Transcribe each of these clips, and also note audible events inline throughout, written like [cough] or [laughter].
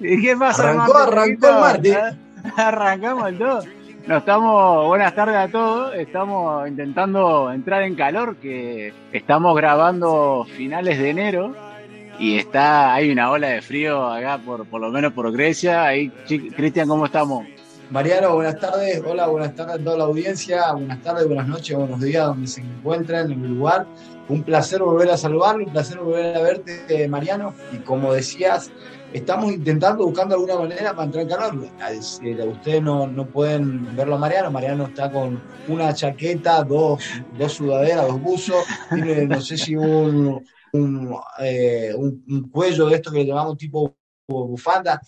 ¿Y qué pasa, Arrancó, arrancó el martes. [laughs] Arrancamos el todo. No, estamos, buenas tardes a todos. Estamos intentando entrar en calor, que estamos grabando finales de enero y está, hay una ola de frío acá, por, por lo menos por Grecia. Ahí, Cristian, ¿cómo estamos? Mariano, buenas tardes. Hola, buenas tardes a toda la audiencia. Buenas tardes, buenas noches, buenos días, donde se encuentran en el lugar. Un placer volver a saludarlo, un placer volver a verte, Mariano. Y como decías, estamos intentando, buscando alguna manera para entrar en calor. Ustedes no, no pueden verlo a Mariano, Mariano está con una chaqueta, dos, dos sudaderas, dos buzos, tiene no sé si un, un, eh, cuello de esto que le llamamos tipo bufanda.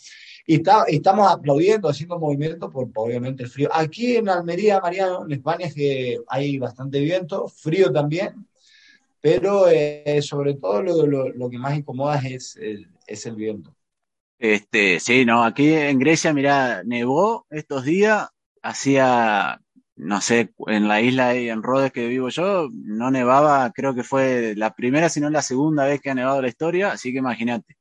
Y está, estamos aplaudiendo, haciendo movimiento por, obviamente el frío. Aquí en Almería, Mariano, en España es que hay bastante viento, frío también, pero eh, sobre todo lo, lo, lo, que más incomoda es es el viento. Este, sí, no, aquí en Grecia, mira, nevó estos días, hacía, no sé, en la isla y en Rhodes que vivo yo, no nevaba, creo que fue la primera, sino la segunda vez que ha nevado la historia, así que imagínate.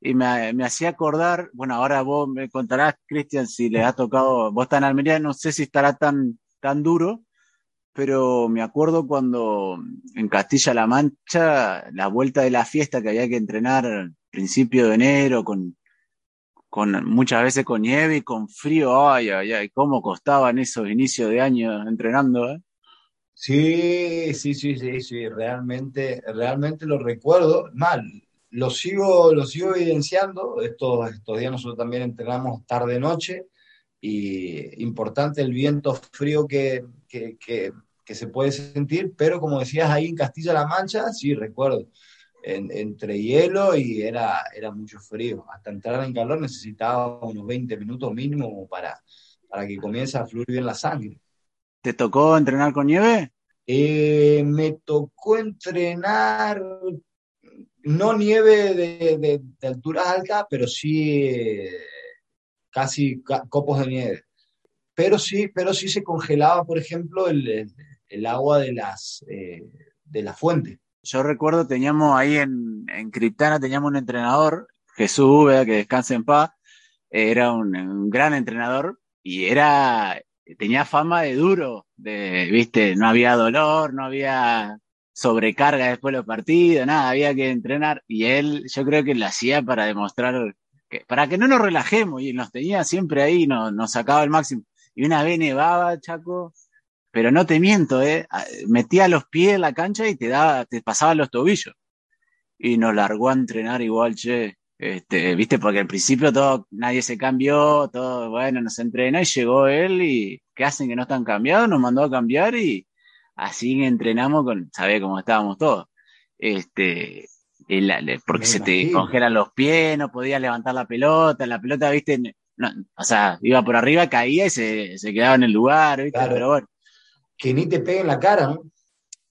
Y me, me hacía acordar, bueno, ahora vos me contarás, Cristian, si le ha tocado, vos estás en Almería, no sé si estará tan, tan duro, pero me acuerdo cuando en Castilla-La Mancha, la vuelta de la fiesta que había que entrenar principio de enero con con muchas veces con nieve y con frío, ay, ay, ay, cómo costaban esos inicios de año entrenando, ¿eh? Sí, sí, sí, sí, sí, realmente, realmente lo recuerdo. Mal, lo sigo, lo sigo evidenciando. Estos, estos días nosotros también entrenamos tarde-noche y importante el viento frío que, que, que, que se puede sentir, pero como decías ahí en Castilla-La Mancha, sí, recuerdo entre hielo y era, era mucho frío. Hasta entrar en calor necesitaba unos 20 minutos mínimo para, para que comience a fluir bien la sangre. ¿Te tocó entrenar con nieve? Eh, me tocó entrenar, no nieve de, de, alturas altas, pero sí eh, casi copos de nieve. Pero sí, pero sí se congelaba, por ejemplo, el, el, agua de las, eh, de la fuente yo recuerdo, teníamos ahí en, en Criptana, teníamos un entrenador, Jesús Úbeda, que descanse en paz, era un, gran entrenador y era, tenía fama de duro, de, viste, no había dolor, no había sobrecarga después de los partidos, nada, había que entrenar y él, yo creo que lo hacía para demostrar, que, para que no nos relajemos y nos tenía siempre ahí, nos, nos sacaba el máximo. Y una vez nevaba, Chaco, pero no te miento, ¿eh? metía los pies en la cancha y te daba, te pasaba los tobillos. Y nos largó a entrenar igual, che. Este, viste, porque al principio todo, nadie se cambió, todo, bueno, nos entrena y llegó él y ¿qué hacen que no están cambiados? Nos mandó a cambiar y así entrenamos con, sabés cómo estábamos todos. Este, porque se te congelan los pies, no podías levantar la pelota, la pelota, viste, no, o sea, iba por arriba, caía y se, se quedaba en el lugar, viste, pero bueno que ni te pegue en la cara, ¿no?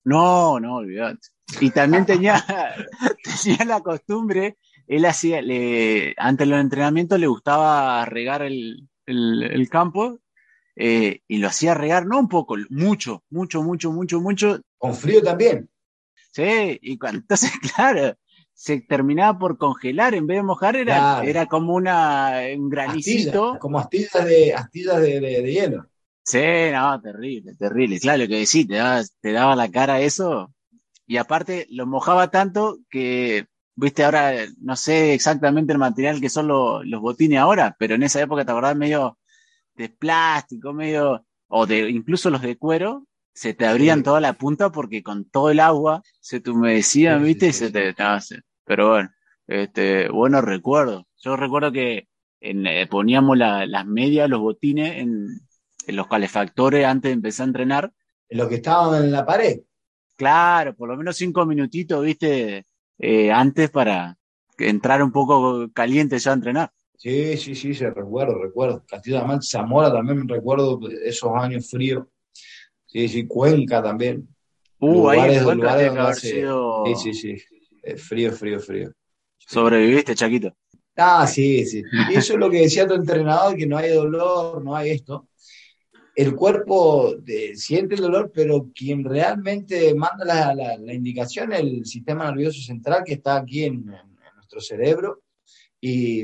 No, no, olvidate. Y también tenía, [laughs] tenía la costumbre, él hacía, le, antes de los entrenamientos le gustaba regar el, el, el campo eh, y lo hacía regar, no un poco, mucho, mucho, mucho, mucho, mucho. Con frío también. Sí, y cuando, [laughs] entonces, claro, se terminaba por congelar, en vez de mojar era, claro. era como una, un granicito. Astilla, como astillas de, astillas de, de, de hielo. Sí, no, terrible, terrible. Claro, lo que decís, te daba, te daba la cara eso. Y aparte, lo mojaba tanto que, viste, ahora no sé exactamente el material que son los, los botines ahora, pero en esa época, te acordás, medio de plástico, medio, o de incluso los de cuero, se te abrían toda la punta porque con todo el agua se te humedecían, ¿viste? y se te... pero bueno, este, bueno recuerdo. Yo recuerdo que eh, poníamos las medias, los botines en, los calefactores antes de empezar a entrenar. En los que estaban en la pared. Claro, por lo menos cinco minutitos, viste, eh, antes para entrar un poco caliente ya a entrenar. Sí, sí, sí, se recuerdo, recuerdo. Castillo de Zamora también me recuerdo esos años fríos. Sí, sí, Cuenca también. Uh, ahí en Cuenca tiene que haber sido... Sí, sí, sí. Eh, frío, frío, frío. ¿Sobreviviste, Chaquito? Ah, sí, sí. Y eso es lo que decía tu entrenador, que no hay dolor, no hay esto. El cuerpo siente el dolor, pero quien realmente manda la, indicación es el sistema nervioso central que está aquí en, nuestro cerebro. Y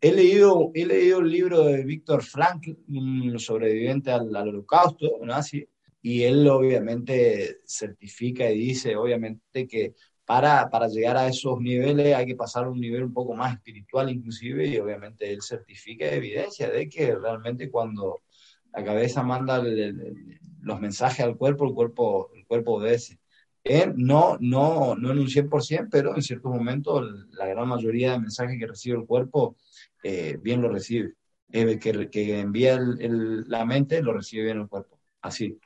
he leído, he leído el libro de Víctor Frank, un sobreviviente al, holocausto nazi, y él obviamente certifica y dice, obviamente, que para, para llegar a esos niveles hay que pasar a un nivel un poco más espiritual inclusive y obviamente él certifica evidencia de que realmente cuando la cabeza manda los mensajes al cuerpo, el cuerpo, el cuerpo obedece. Eh, no, no, no en un 100%, pero en ciertos momentos la gran mayoría de mensajes que recibe el cuerpo eh, bien lo recibe. Eh, que, que, envía la mente lo recibe bien el cuerpo. Así.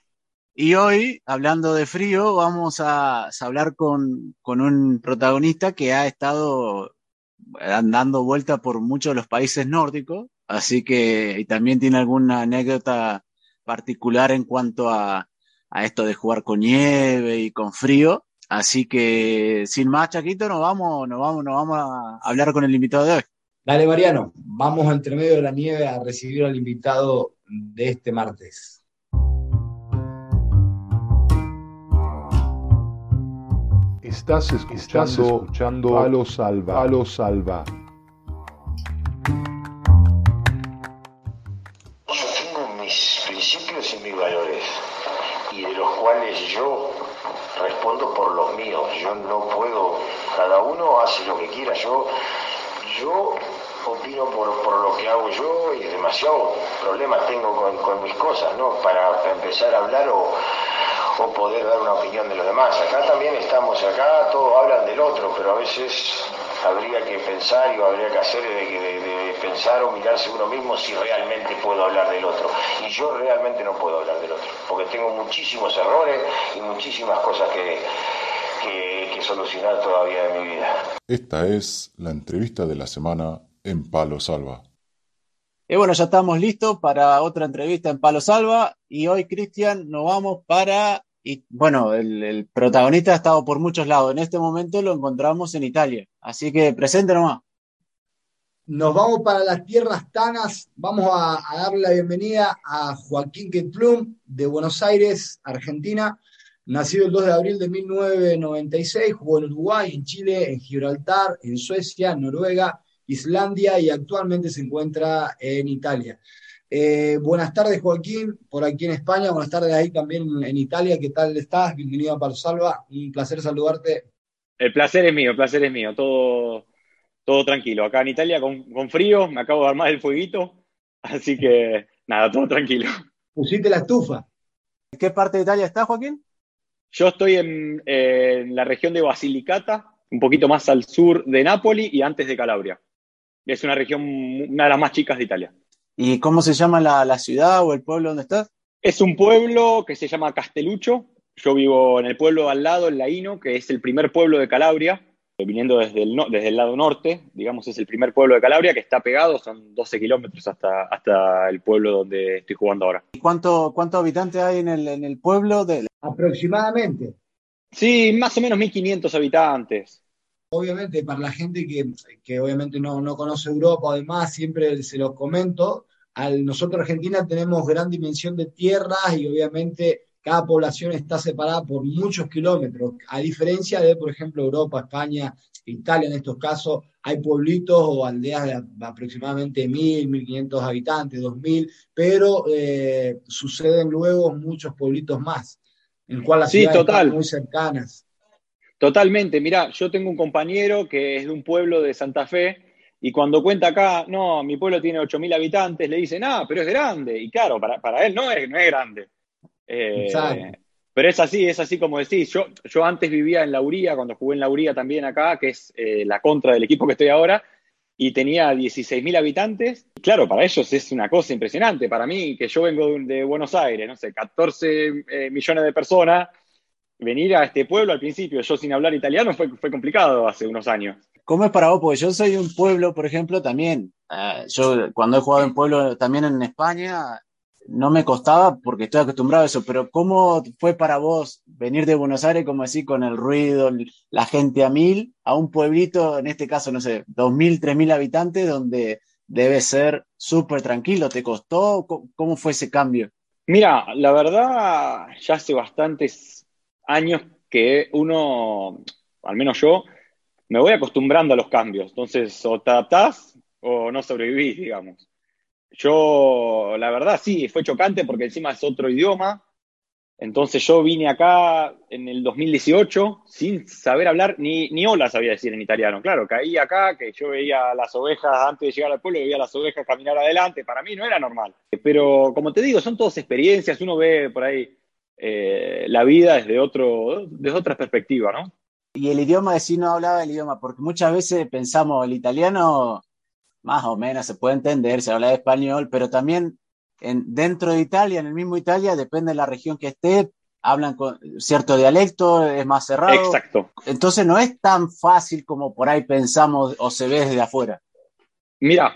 Y hoy, hablando de frío, vamos a, hablar con, un protagonista que ha estado dando vuelta por muchos de los países nórdicos, así que y también tiene alguna anécdota particular en cuanto a, esto de jugar con nieve y con frío. Así que sin más, Chaquito, nos vamos, nos vamos, nos vamos a hablar con el invitado de hoy. Dale, Mariano, vamos entre medio de la nieve a recibir al invitado de este martes. Estás escuchando, escuchando Palo Salva. Palo Salva. No puedo, cada uno hace lo que quiera. Yo, yo opino por, lo que hago yo y demasiado problemas tengo con, con mis cosas, ¿no? Para empezar a hablar o o poder dar una opinión de los demás. Acá también estamos, acá todos hablan del otro, pero a veces habría que pensar y habría que hacer de, pensar o mirarse uno mismo si realmente puedo hablar del otro. Y yo realmente no puedo hablar del otro, porque tengo muchísimos errores y muchísimas cosas que, que, que solucionar todavía en mi vida. Esta es la entrevista de la semana en Palo Salva. Y bueno, ya estamos listos para otra entrevista en Palo Salva y hoy, Cristian, nos vamos para y bueno, el, protagonista ha estado por muchos lados. En este momento lo encontramos en Italia. Así que presente nomás. Nos vamos para las tierras tanas. Vamos a, darle la bienvenida a Joaquín Ketplum de Buenos Aires, Argentina. Nacido el 2 de abril de 1996, jugó en Uruguay, en Chile, en Gibraltar, en Suecia, Noruega, Islandia y actualmente se encuentra en Italia. Eh, buenas tardes, Joaquín, por aquí en España. Buenas tardes ahí también en Italia. ¿Qué tal estás? Bienvenido a Palo Salva. Un placer saludarte. El placer es mío, el placer es mío. Todo, todo tranquilo. Acá en Italia con, frío, me acabo de armar el fueguito. Así que nada, todo tranquilo. Pusiste la estufa. ¿En qué parte de Italia estás, Joaquín? Yo estoy en, en la región de Basilicata, un poquito más al sur de Nápoli y antes de Calabria. Es una región, una de las más chicas de Italia. ¿Y cómo se llama la, ciudad o el pueblo donde estás? Es un pueblo que se llama Castelucho. Yo vivo en el pueblo al lado, en Laino, que es el primer pueblo de Calabria, viniendo desde el, desde el lado norte, digamos, es el primer pueblo de Calabria que está pegado, son 12 kilómetros hasta, hasta el pueblo donde estoy jugando ahora. ¿Y cuántos habitantes hay en el, en el pueblo? De... Aproximadamente. Sí, más o menos 1.500 habitantes. Obviamente, para la gente que, que obviamente no, no, conoce Europa, además, siempre se los comento, al, nosotros Argentina tenemos gran dimensión de tierras y obviamente cada población está separada por muchos kilómetros, a diferencia de, por ejemplo, Europa, España, Italia en estos casos, hay pueblitos o aldeas de aproximadamente 1.000, 1.500 habitantes, 2.000, pero eh, suceden luego muchos pueblitos más, en cual las ciudades están muy cercanas. Totalmente, mira, yo tengo un compañero que es de un pueblo de Santa Fe y cuando cuenta acá, no, mi pueblo tiene 8.000 habitantes, le dicen, ah, pero es grande. Y claro, para, él no es, no es grande. Eh, Pero es así, es así como decís. Yo, yo antes vivía en Lauría, cuando jugué en Lauría también acá, que es eh, la contra del equipo que estoy ahora, y tenía 16.000 habitantes. claro, para ellos es una cosa impresionante. Para mí, que yo vengo de Buenos Aires, no sé, 14 eh, millones de personas, venir a este pueblo al principio, yo sin hablar italiano, fue, fue complicado hace unos años. ¿Cómo es para vos? Porque yo soy un pueblo, por ejemplo, también. Eh, yo cuando he jugado en pueblo también en España, no me costaba porque estoy acostumbrado a eso, pero ¿cómo fue para vos venir de Buenos Aires, como así, con el ruido, la gente a mil, a un pueblito, en este caso, no sé, dos mil, tres mil habitantes, donde debe ser súper tranquilo? ¿Te costó? ¿Cómo fue ese cambio? Mira, la verdad, ya hace bastantes años que uno, al menos yo, me voy acostumbrando a los cambios. Entonces, o te adaptás o no sobrevivís, digamos. Yo, la verdad, sí, fue chocante porque encima es otro idioma. Entonces yo vine acá en el 2018 sin saber hablar, ni, ni hola sabía decir en italiano. Claro, caí acá, que yo veía las ovejas antes de llegar al pueblo, veía las ovejas caminar adelante. Para mí no era normal. Pero como te digo, son todas experiencias. Uno ve por ahí eh, la vida desde, otro, desde otra perspectiva, ¿no? Y el idioma de sí no hablaba el idioma, porque muchas veces pensamos el italiano más o menos se puede entender, se habla de español, pero también en, dentro de Italia, en el mismo Italia, depende de la región que esté, hablan con cierto dialecto, es más cerrado. Exacto. Entonces no es tan fácil como por ahí pensamos o se ve desde afuera. Mira,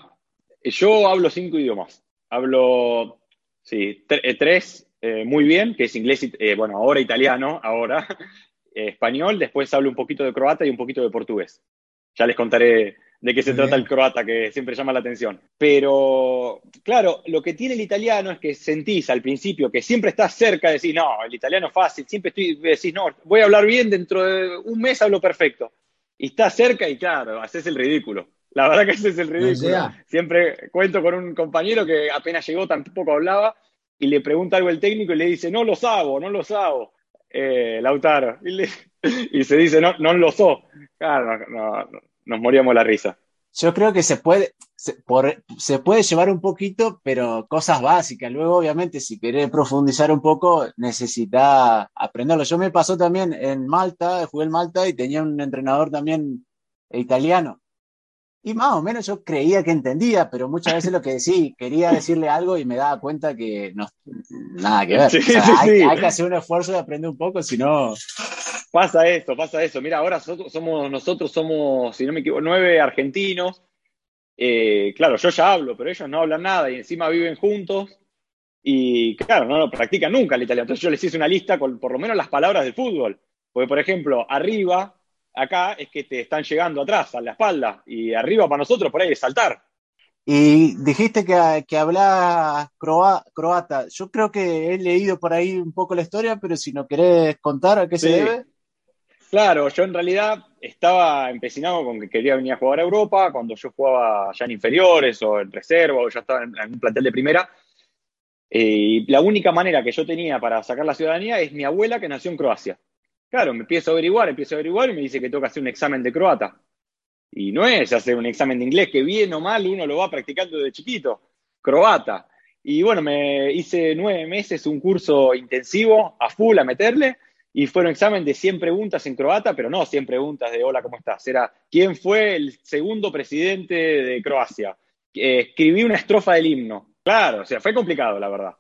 yo hablo cinco idiomas. Hablo, sí, eh, tres eh, muy bien, que es inglés, eh, bueno, ahora italiano, ahora [laughs] español, después hablo un poquito de croata y un poquito de portugués. Ya les contaré de qué se trata el croata, que siempre llama la atención. Pero, claro, lo que tiene el italiano es que sentís al principio que siempre estás cerca de decir, no, el italiano es fácil, siempre estoy, decís, no, voy a hablar bien, dentro de un mes hablo perfecto. Y estás cerca y claro, haces el ridículo. La verdad que ese es el ridículo. Siempre cuento con un compañero que apenas llegó, tampoco hablaba, y le pregunta algo el técnico y le dice, no lo hago, no lo hago. Eh, Lautaro. [laughs] Y, se dice, no, no lo so. Claro, no, no nos moríamos la risa. Yo creo que se puede, se, puede llevar un poquito, pero cosas básicas. Luego, obviamente, si querés profundizar un poco, necesita aprenderlo. Yo me pasó también en Malta, jugué en Malta y tenía un entrenador también italiano. Y más o menos yo creía que entendía, pero muchas veces lo que decía, quería decirle algo y me daba cuenta que no, nada que ver. hay, hay, que hacer un esfuerzo de aprender un poco, si no, Pasa eso, pasa eso. Mira, ahora somos, nosotros somos, si no me equivoco, nueve argentinos. Eh, claro, yo ya hablo, pero ellos no hablan nada y encima viven juntos. Y claro, no lo practican nunca el italiano. Entonces yo les hice una lista con por lo menos las palabras del fútbol. Porque, por ejemplo, arriba, acá es que te están llegando atrás, a la espalda. Y arriba para nosotros por ahí es saltar. Y dijiste que, que hablas croata. Yo creo que he leído por ahí un poco la historia, pero si no querés contar a qué se debe. Claro, yo en realidad estaba empecinado con que quería venir a jugar a Europa, cuando yo jugaba ya en inferiores o en reserva o ya estaba en, un plantel de primera. Eh, la única manera que yo tenía para sacar la ciudadanía es mi abuela que nació en Croacia. Claro, me empiezo a averiguar, empiezo a averiguar y me dice que tengo que hacer un examen de croata. Y no es hacer un examen de inglés, que bien o mal uno lo va practicando desde chiquito. Croata. Y bueno, me hice nueve meses un curso intensivo, a full, a meterle y fueron examen de 100 preguntas en croata, pero no 100 preguntas de hola, ¿cómo estás? Era quién fue el segundo presidente de Croacia. Eh, escribí una estrofa del himno. Claro, o sea, fue complicado, la verdad.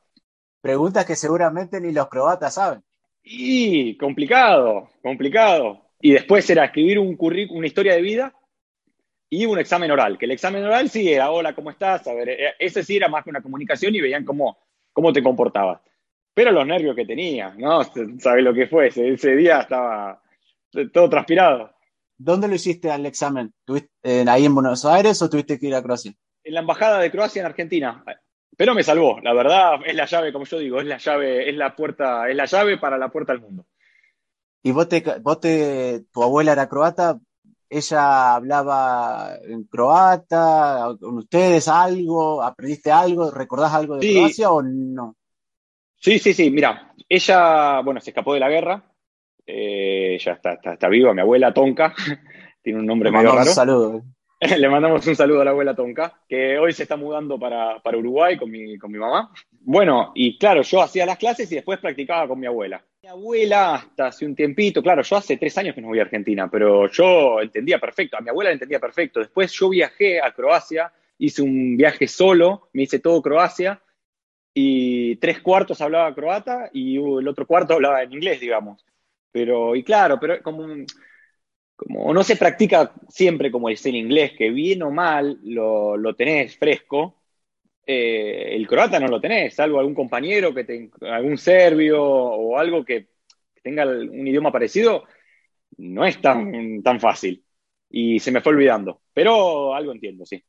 Preguntas que seguramente ni los croatas saben. Y complicado, complicado. Y después era escribir un una historia de vida y un examen oral, que el examen oral sí era hola, ¿cómo estás? A ver, eh, ese sí era más que una comunicación y veían cómo, cómo te comportabas pero los nervios que tenía, ¿no? ¿Sabes lo que fue? Ese, día estaba todo transpirado. ¿Dónde lo hiciste al examen? ¿Tuviste, ¿Ahí en Buenos Aires o tuviste que ir a Croacia? En la embajada de Croacia en Argentina. Pero me salvó, la verdad, es la llave, como yo digo, es la llave, es la puerta, es la llave para la puerta al mundo. ¿Y vos te, vos te, tu abuela era croata? ¿Ella hablaba en croata? ¿Con ustedes algo? ¿Aprendiste algo? ¿Recordás algo de Croacia o no? Sí, sí, sí, mira, ella, bueno, se escapó de la guerra, eh, ya está, está, viva, mi abuela Tonka, [laughs] tiene un nombre medio raro. Un saludo. [laughs] Le mandamos un saludo a la abuela Tonka, que hoy se está mudando para, para Uruguay con mi, con mi mamá. Bueno, y claro, yo hacía las clases y después practicaba con mi abuela. Mi abuela, hasta hace un tiempito, claro, yo hace tres años que no voy a Argentina, pero yo entendía perfecto, a mi abuela la entendía perfecto. Después yo viajé a Croacia, hice un viaje solo, me hice todo Croacia, y tres cuartos hablaba croata y el otro cuarto hablaba en inglés, digamos. Pero, y claro, pero como, como no se practica siempre como es en inglés, que bien o mal lo, lo tenés fresco, eh, el croata no lo tenés, salvo algún compañero, que te, algún serbio o algo que tenga un idioma parecido, no es tan, tan fácil. Y se me fue olvidando, pero algo entiendo, sí.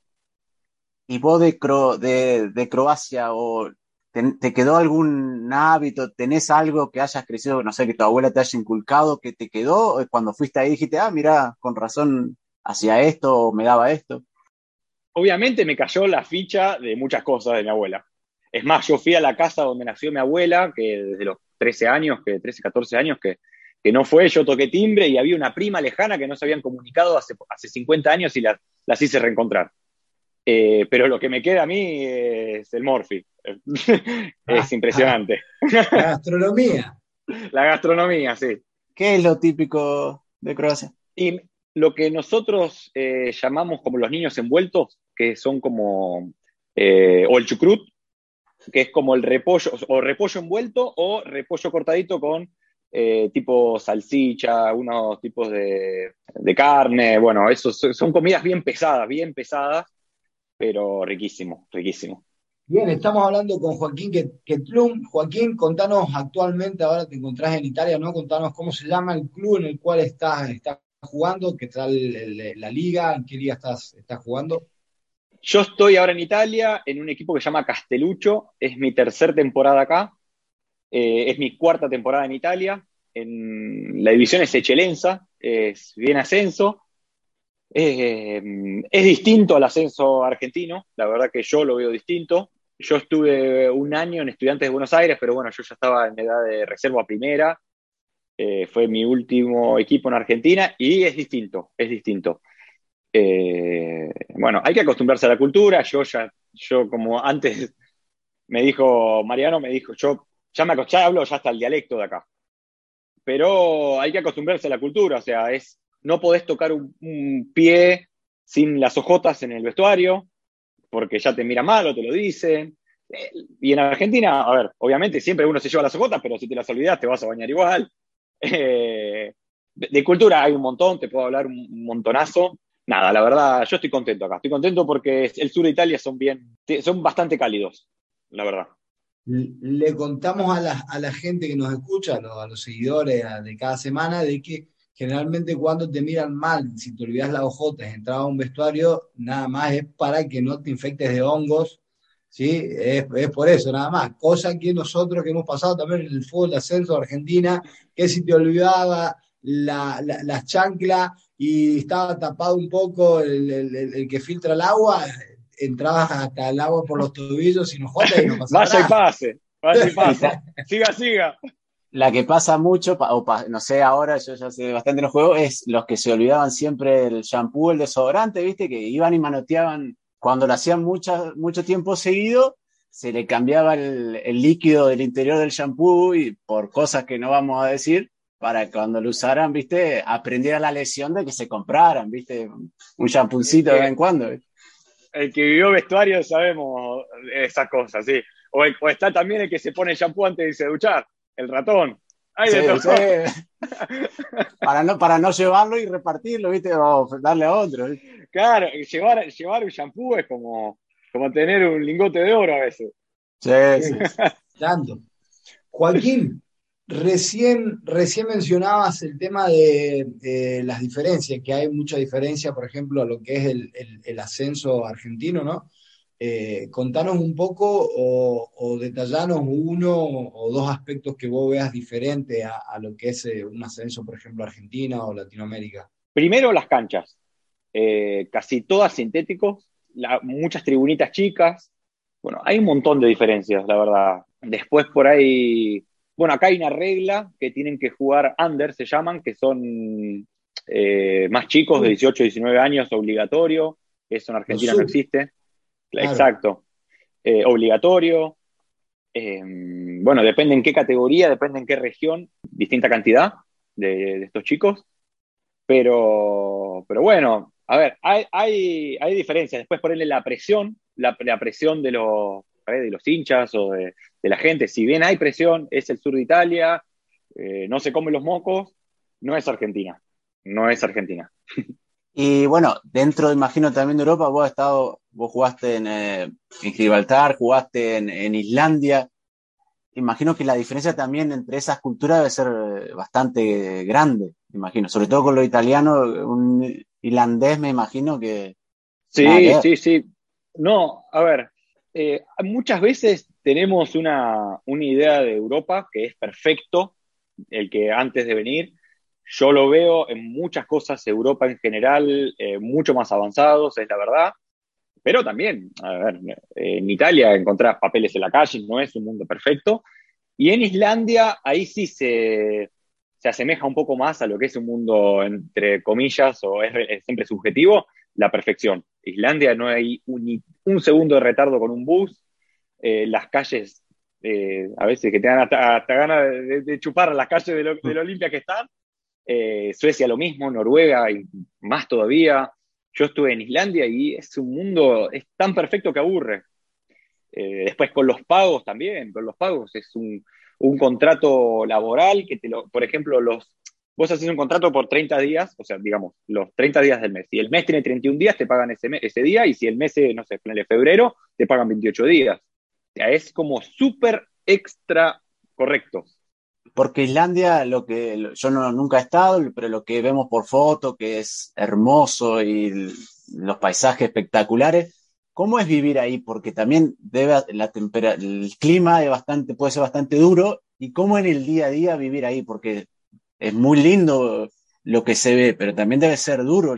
¿Y vos de, de, de Croacia o ¿Te, quedó algún hábito? ¿Tenés algo que hayas crecido, no sé, que tu abuela te haya inculcado, que te quedó? Cuando fuiste ahí dijiste, ah, mira, con razón hacía esto o me daba esto. Obviamente me cayó la ficha de muchas cosas de mi abuela. Es más, yo fui a la casa donde nació mi abuela, que desde los 13 años, que 13, 14 años, que, que no fue, yo toqué timbre y había una prima lejana que no se habían comunicado hace, hace 50 años y las, las hice reencontrar. Eh, pero lo que me queda a mí es el Morphy. [laughs] es impresionante. La gastronomía. [laughs] La gastronomía, sí. ¿Qué es lo típico de Croacia? Y lo que nosotros eh, llamamos como los niños envueltos, que son como, eh, o el chucrut, que es como el repollo, o repollo envuelto o repollo cortadito con tipo salsicha, unos tipos de, de carne, bueno, esos son comidas bien pesadas, bien pesadas, pero riquísimo, riquísimo. Bien, estamos hablando con Joaquín Ketlum. Joaquín, contanos actualmente, ahora te encontrás en Italia, ¿no? Contanos cómo se llama el club en el cual estás, jugando, qué tal la liga, en qué liga estás, jugando. Yo estoy ahora en Italia en un equipo que se llama Castelluccio, es mi tercera temporada acá, eh, es mi cuarta temporada en Italia, en la división es Eccellenza, es bien ascenso, eh, es distinto al ascenso argentino, la verdad que yo lo veo distinto. Yo estuve un año en Estudiantes de Buenos Aires, pero bueno, yo ya estaba en edad de reserva primera. Eh, fue mi último equipo en Argentina y es distinto, es distinto. Eh, bueno, hay que acostumbrarse a la cultura. Yo ya, yo como antes me dijo Mariano, me dijo, yo ya me acostumbré, hablo ya hasta el dialecto de acá. Pero hay que acostumbrarse a la cultura, o sea, es no podés tocar un, pie sin las ojotas en el vestuario, porque ya te mira mal o te lo dicen. Y en Argentina, a ver, obviamente siempre uno se lleva las ojotas, pero si te las olvidas te vas a bañar igual. Eh, de, cultura hay un montón, te puedo hablar un montonazo. Nada, la verdad, yo estoy contento acá. Estoy contento porque el sur de Italia son bien, son bastante cálidos, la verdad. Le contamos a la, a la gente que nos escucha, a los seguidores de cada semana, de que generalmente cuando te miran mal, si te olvidas la ojota, entrar a un vestuario, nada más es para que no te infectes de hongos, ¿sí? Es, por eso, nada más. Cosa que nosotros que hemos pasado también en el fútbol de ascenso de Argentina, que si te olvidaba la, la, chancla y estaba tapado un poco el, que filtra el agua, entrabas hasta el agua por los tobillos y no y no pasaba Vaya y pase, vaya y [laughs] pase. siga, siga la que pasa mucho, o no sé, ahora yo ya sé bastante en los juegos, es los que se olvidaban siempre el shampoo, el desodorante, ¿viste? Que iban y manoteaban, cuando lo hacían mucho, mucho tiempo seguido, se le cambiaba el, líquido del interior del shampoo y por cosas que no vamos a decir, para cuando lo usaran, ¿viste? Aprendiera la lección de que se compraran, ¿viste? Un shampooncito de vez en cuando. El que vivió vestuario sabemos esas cosas, sí. O, está también el que se pone shampoo antes de duchar el ratón. [laughs] para, no, para no llevarlo y repartirlo, ¿viste? O darle a otro. Claro, llevar, llevar un shampoo es como, como tener un lingote de oro a veces. Sí, sí. [laughs] Tanto. Joaquín, recién, recién mencionabas el tema de, las diferencias, que hay mucha diferencia, por ejemplo, a lo que es el, el ascenso argentino, ¿no? Eh, contanos un poco o, o, detallanos uno o dos aspectos que vos veas diferente a, lo que es eh, un ascenso, por ejemplo, Argentina o Latinoamérica. Primero las canchas, eh, casi todas sintéticos, muchas tribunitas chicas. Bueno, hay un montón de diferencias, la verdad. Después por ahí, bueno, acá hay una regla que tienen que jugar under, se llaman, que son más chicos de 18, 19 años, obligatorio. Eso en Argentina no existe. Exacto. Eh, obligatorio. Em, bueno, depende en qué categoría, depende en qué región, distinta cantidad de, estos chicos. Pero, pero bueno, a ver, hay, hay, hay diferencias. Después ponerle la presión, la, presión de los, de los hinchas o de, la gente. Si bien hay presión, es el sur de Italia, eh, no se comen los mocos, no es Argentina. No es Argentina. [laughs] Y bueno, dentro, imagino, también de Europa, vos has estado, vos jugaste en, eh, Gibraltar, jugaste en, Islandia. Imagino que la diferencia también entre esas culturas debe ser eh, bastante grande, imagino. Sobre todo con lo italiano, un irlandés me imagino que... Sí, sí, sí. No, a ver, eh, muchas veces tenemos una, una idea de Europa que es perfecto, el que antes de venir, yo lo veo en muchas cosas, Europa en general, eh, mucho más avanzados, es la verdad. Pero también, en Italia encontrar papeles en la calle, no es un mundo perfecto. Y en Islandia, ahí sí se, se asemeja un poco más a lo que es un mundo, entre comillas, o es, siempre subjetivo, la perfección. Islandia no hay un, un segundo de retardo con un bus, eh, las calles, eh, a veces que te dan hasta, ganas de, chupar las calles de lo, de lo que están, eh, Suecia lo mismo, Noruega y más todavía. Yo estuve en Islandia y es un mundo, es tan perfecto que aburre. Eh, después con los pagos también, con los pagos es un, contrato laboral que te lo, por ejemplo, los, vos haces un contrato por 30 días, o sea, digamos, los 30 días del mes. Si el mes tiene 31 días, te pagan ese, ese día, y si el mes, no sé, en febrero, te pagan 28 días. O sea, es como súper extra correcto porque Islandia, lo que yo no, nunca he estado, pero lo que vemos por foto, que es hermoso y los paisajes espectaculares, ¿cómo es vivir ahí? Porque también debe la el clima es bastante, puede ser bastante duro, y cómo en el día a día vivir ahí, porque es muy lindo lo que se ve, pero también debe ser duro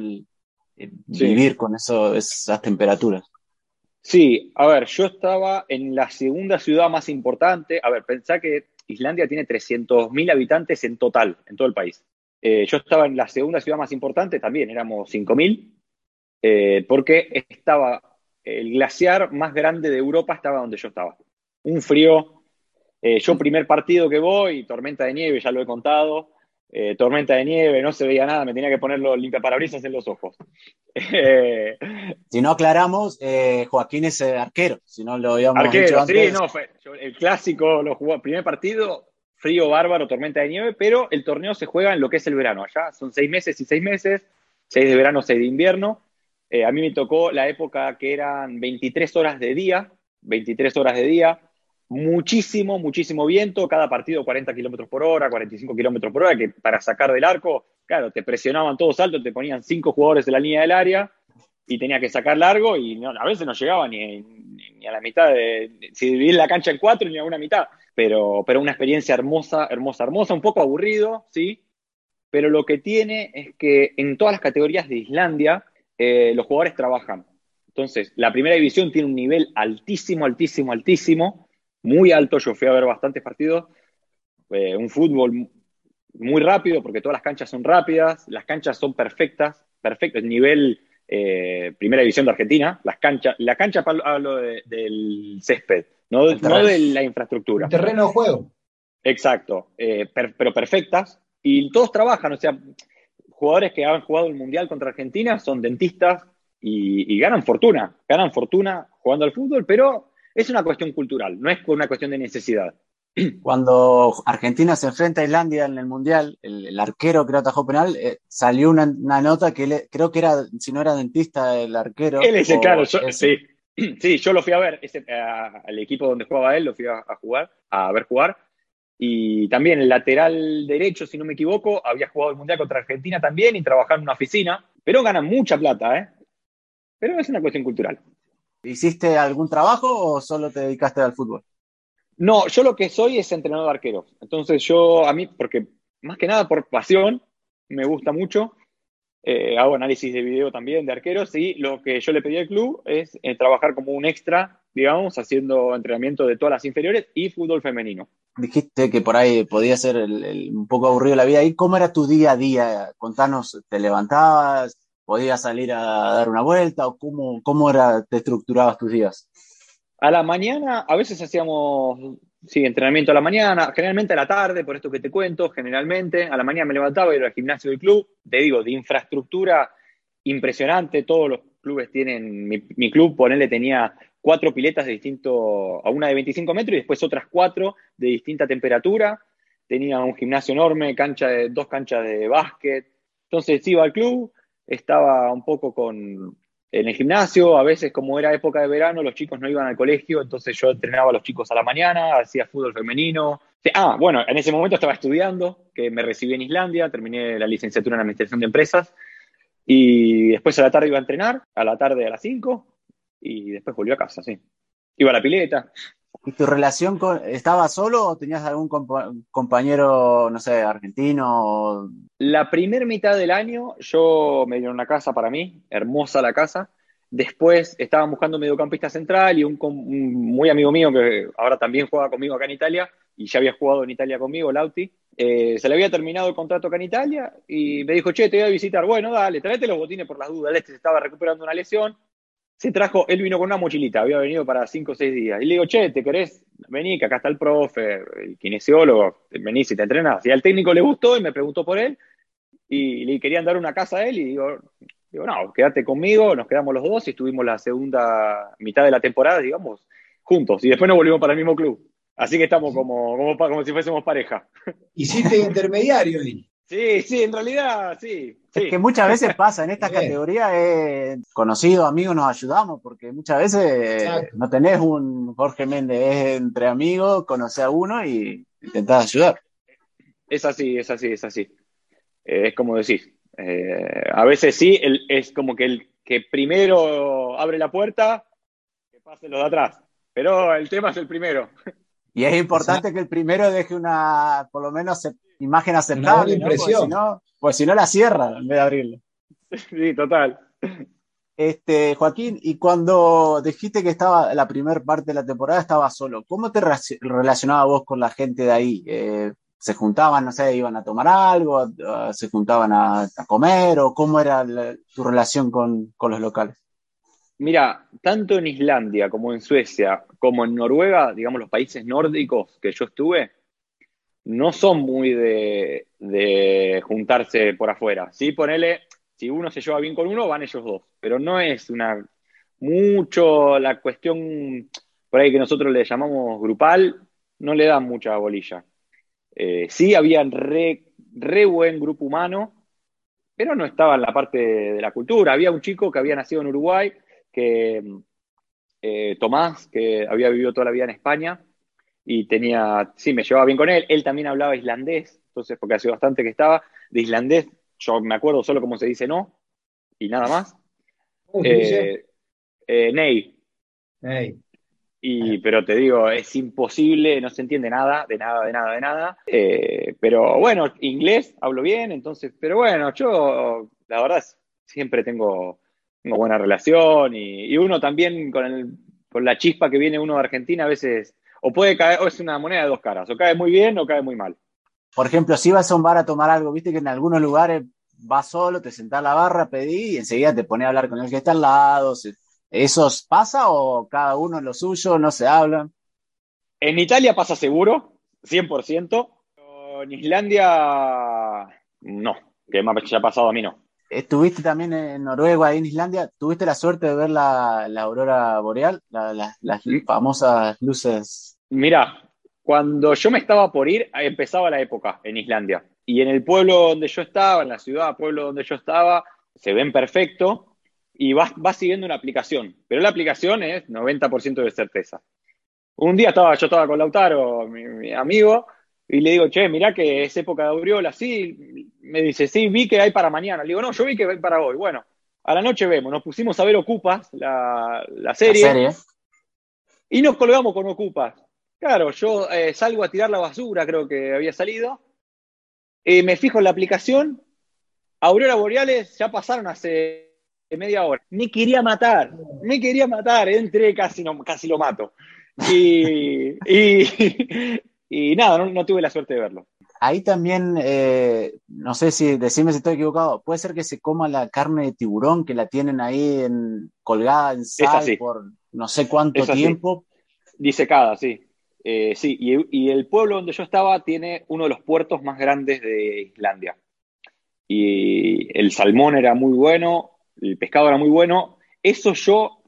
vivir con eso, esas temperaturas. Sí, a ver, yo estaba en la segunda ciudad más importante. A ver, pensá que Islandia tiene 300.000 habitantes en total, en todo el país. Eh, yo estaba en la segunda ciudad más importante, también éramos 5.000, eh, porque estaba el glaciar más grande de Europa, estaba donde yo estaba. Un frío. Eh, yo, primer partido que voy, tormenta de nieve, ya lo he contado. Tormenta de nieve, no se veía nada, me tenía que poner los limpiaparabrisas en los ojos. [laughs] si no aclaramos, Joaquín es arquero, si no lo habíamos arquero, dicho antes. Sí, no, fue, el clásico lo jugó, primer partido, frío bárbaro, tormenta de nieve, pero el torneo se juega en lo que es el verano. Allá son seis meses y seis meses, seis de verano, seis de invierno. Eh, a mí me tocó la época que eran 23 horas de día, 23 horas de día, muchísimo, muchísimo viento, cada partido 40 kilómetros por hora, 45 kilómetros por hora, que para sacar del arco, claro, te presionaban todos altos, te ponían cinco jugadores en la línea del área y tenía que sacar largo y a veces no llegaba ni, ni, a la mitad de, si dividir la cancha en cuatro ni a una mitad, pero, pero una experiencia hermosa, hermosa, hermosa, un poco aburrido, sí, pero lo que tiene es que en todas las categorías de Islandia eh, los jugadores trabajan. Entonces, la primera división tiene un nivel altísimo, altísimo, altísimo, muy alto, yo fui a ver bastantes partidos, eh, un fútbol muy rápido porque todas las canchas son rápidas, las canchas son perfectas, perfecto, el nivel eh, primera división de Argentina, las canchas, la cancha hablo del césped, no, de la infraestructura. terreno de juego. Exacto, eh, pero perfectas, y todos trabajan, o sea, jugadores que han jugado el Mundial contra Argentina son dentistas y, ganan fortuna, ganan fortuna jugando al fútbol, pero es una cuestión cultural, no es una cuestión de necesidad. [clears throat] Cuando Argentina se enfrenta a Islandia en el Mundial, el, arquero que atajó penal, eh, salió una, nota que creo que era, si no era dentista, el arquero. Él ese, claro, sí. [clears throat] Sí, yo lo fui a ver, ese, al equipo donde jugaba él, lo fui a, jugar, a ver jugar. Y también el lateral derecho, si no me equivoco, había jugado el Mundial contra Argentina también y trabajaba en una oficina. Pero ganan mucha plata, ¿eh? Pero es una cuestión cultural. ¿Hiciste algún trabajo o solo te dedicaste al fútbol? No, yo lo que soy es entrenador de arqueros. Entonces yo, a mí, porque más que nada por pasión, me gusta mucho. Eh, hago análisis de video también de arqueros y lo que yo le pedí al club es eh, trabajar como un extra, digamos, haciendo entrenamiento de todas las inferiores y fútbol femenino. Dijiste que por ahí podía ser un poco aburrido la vida ahí. ¿Cómo era tu día a día? Contanos, ¿te levantabas? ¿Podías salir a dar una vuelta? ¿O cómo, cómo era, te estructurabas tus días? A la mañana, a veces hacíamos, sí, entrenamiento a la mañana, generalmente a la tarde, por esto que te cuento, generalmente. A la mañana me levantaba y era al gimnasio del club. Te digo, de infraestructura impresionante, todos los clubes tienen, mi, mi club, ponele, tenía cuatro piletas de distinto, a una de 25 metros y después otras cuatro de distinta temperatura. Tenía un gimnasio enorme, cancha de, dos canchas de básquet. Entonces iba al club, estaba un poco con, en el gimnasio, a veces como era época de verano, los chicos no iban al colegio, entonces yo entrenaba a los chicos a la mañana, hacía fútbol femenino. Ah, bueno, en ese momento estaba estudiando, que me recibí en Islandia, terminé la licenciatura en Administración de Empresas, y después a la tarde iba a entrenar, a la tarde a las 5, y después volví a casa, sí. Iba a la pileta. ¿Y tu relación con, estaba solo o tenías algún compañero, no sé, argentino? La primera mitad del año yo me dieron una casa para mí, hermosa la casa. Después estaban buscando un mediocampista central y un, un, muy amigo mío que ahora también juega conmigo acá en Italia y ya había jugado en Italia conmigo, Lauti. Eh, se le había terminado el contrato acá en Italia y me dijo, che, te voy a visitar. Bueno, dale, tráete los botines por las dudas. Este se estaba recuperando una lesión se trajo, él vino con una mochilita, había venido para cinco o seis días. Y le digo, che, ¿te querés? Vení, que acá está el profe, el kinesiólogo, vení si te entrenas. Y al técnico le gustó y me preguntó por él y le querían dar una casa a él y digo, digo, no, quédate conmigo, nos quedamos los dos y estuvimos la segunda mitad de la temporada, digamos, juntos. Y después nos volvimos para el mismo club. Así que estamos como, como, como si fuésemos pareja. Hiciste [laughs] intermediario ahí. Sí, sí, en realidad sí. Es que muchas veces [laughs] pasa en esta categoría, eh, conocidos, amigos, nos ayudamos, porque muchas veces no tenés un Jorge Méndez, es entre amigos, conoces a uno y intentás ayudar. Es así, es así, es así. Eh, es como decís. Eh, a veces sí, es como que el que primero abre la puerta, que pase los de atrás. Pero el tema es el primero. Y es importante que el primero deje una, por lo menos, imagen aceptable. Porque si no, pues si no la cierra en vez de abrirla. [laughs] Sí, total. Este, Joaquín, y cuando dijiste que estaba la primera parte de la temporada, estaba solo, ¿cómo te relacionabas vos con la gente de ahí? Eh, ¿Se juntaban, no sé, iban a tomar algo, se juntaban a, comer o cómo era tu relación con, con los locales? Mira, tanto en Islandia como en Suecia, como en Noruega, digamos los países nórdicos que yo estuve, no son muy de, juntarse por afuera. Sí, ponele, si uno se lleva bien con uno, van ellos dos. Pero no es una mucho la cuestión por ahí que nosotros le llamamos grupal, no le dan mucha bolilla. Eh, sí, había re, re buen grupo humano, pero no estaba en la parte de la cultura. Había un chico que había nacido en Uruguay, que eh, Tomás, que había vivido toda la vida en España y tenía, sí, me llevaba bien con él. Él también hablaba islandés, entonces, porque hace bastante que estaba, de islandés, yo me acuerdo solo cómo se dice no y nada más. Eh, eh, Ney. Ney. Y, pero te digo, es imposible, no se entiende nada, de nada, de nada, de nada. pero bueno, inglés hablo bien, entonces, pero bueno, yo la verdad siempre tengo una buena relación y, uno también con, con, la chispa que viene uno de Argentina a veces o puede caer, o es una moneda de dos caras, o cae muy bien o cae muy mal. Por ejemplo, si vas a un bar a tomar algo, viste que en algunos lugares vas solo, te sentás a la barra, pedí y enseguida te pones a hablar con el que está al lado. ¿Eso pasa o cada uno en lo suyo, no se hablan? En Italia pasa seguro, 100%. En Islandia, no, que me ha pasado a mí no. Estuviste también en Noruega, en Islandia. ¿Tuviste la suerte de ver la, aurora boreal? las famosas luces. Mira, cuando yo me estaba por ir, empezaba la época en Islandia. Y en el pueblo donde yo estaba, en la ciudad, pueblo donde yo estaba, se ven perfecto y vas, vas siguiendo una aplicación. Pero la aplicación es 90% de certeza. Un día estaba, yo estaba con Lautaro, mi amigo, y le digo, che, mirá que es época de aureola, sí. Me dice, sí, vi que hay para mañana. Le digo, no, yo vi que hay para hoy. Bueno, a la noche vemos. Nos pusimos a ver Ocupas, la, serie, Y nos colgamos con Ocupas. Claro, yo eh, salgo a tirar la basura, creo que había salido. Eh, me fijo en la aplicación. Aurora Boreales ya pasaron hace media hora. Me quería matar, me quería matar. Entré, casi, no, casi lo mato. y, [laughs] y nada, no, tuve la suerte de verlo. Ahí también, eh, no sé si decime si estoy equivocado, puede ser que se coma la carne de tiburón que la tienen ahí en, colgada en sal por no sé cuánto tiempo. Disecada, sí. Eh, sí, y, el pueblo donde yo estaba tiene uno de los puertos más grandes de Islandia. Y el salmón era muy bueno, el pescado era muy bueno. Eso yo,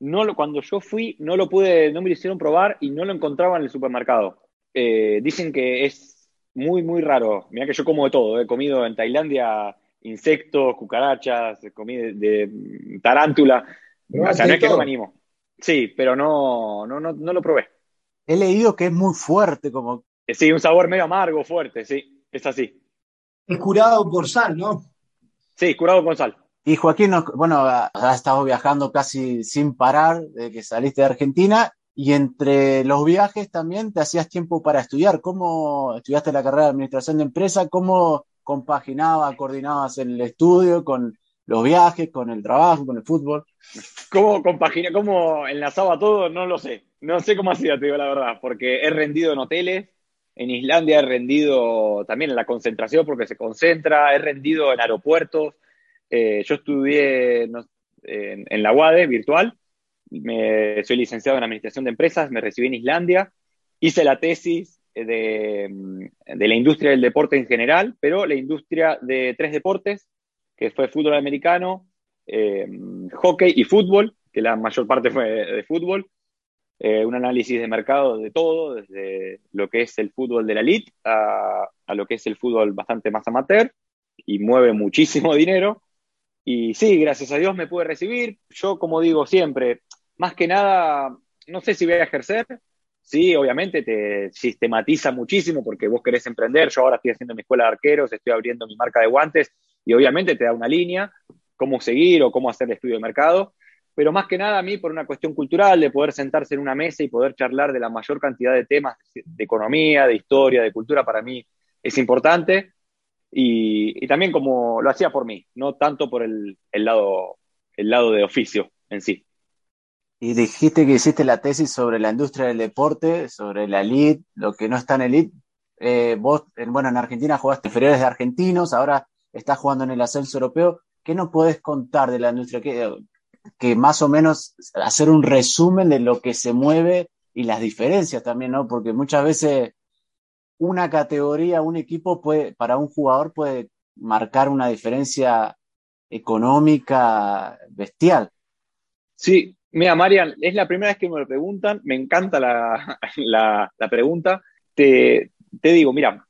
no lo, cuando yo fui, no lo pude, no me lo hicieron probar y no lo encontraba en el supermercado. Eh, dicen que es muy, muy raro. Mira que yo como de todo. He comido en Tailandia insectos, cucarachas, comí de, tarántula. O sea, no es que no me animo. Sí, pero no, no, no, no lo probé. He leído que es muy fuerte, como. Eh, sí, un sabor medio amargo, fuerte, sí, es así. Es curado por sal, ¿no? Sí, curado con sal. Y Joaquín, bueno, has estado viajando casi sin parar desde que saliste de Argentina y entre los viajes también te hacías tiempo para estudiar. ¿Cómo estudiaste la carrera de administración de empresa? ¿Cómo compaginabas, coordinabas el estudio con los viajes, con el trabajo, con el fútbol? ¿Cómo compagina, cómo enlazaba todo? No lo sé. No sé cómo hacía, te digo la verdad, porque he rendido en hoteles, en Islandia he rendido también en la concentración porque se concentra, he rendido en aeropuertos. Eh, yo estudié en, la UADE virtual, me, soy licenciado en Administración de Empresas, me recibí en Islandia, hice la tesis de, la industria del deporte en general, pero la industria de tres deportes, que fue fútbol americano, eh, hockey y fútbol, que la mayor parte fue de fútbol. Eh, un análisis de mercado de todo, desde lo que es el fútbol de la elite a, lo que es el fútbol bastante más amateur y mueve muchísimo [laughs] dinero. Y sí, gracias a Dios me pude recibir. Yo, como digo siempre, más que nada, no sé si voy a ejercer. Sí, obviamente te sistematiza muchísimo porque vos querés emprender. Yo ahora estoy haciendo mi escuela de arqueros, estoy abriendo mi marca de guantes y obviamente te da una línea, cómo seguir o cómo hacer el estudio de mercado pero más que nada a mí por una cuestión cultural, de poder sentarse en una mesa y poder charlar de la mayor cantidad de temas de economía, de historia, de cultura, para mí es importante. Y, también como lo hacía por mí, no tanto por el, lado, el lado de oficio en sí. Y dijiste que hiciste la tesis sobre la industria del deporte, sobre la elite, lo que no está en elite. Eh, vos, bueno, en Argentina jugaste inferiores de argentinos, ahora estás jugando en el ascenso europeo. ¿Qué nos podés contar de la industria? ¿Qué, que más o menos hacer un resumen de lo que se mueve y las diferencias también, ¿no? Porque muchas veces una categoría, un equipo puede, para un jugador puede marcar una diferencia económica bestial. Sí, mira, Marian, es la primera vez que me lo preguntan, me encanta la, [laughs] la pregunta. Te, te digo, mira,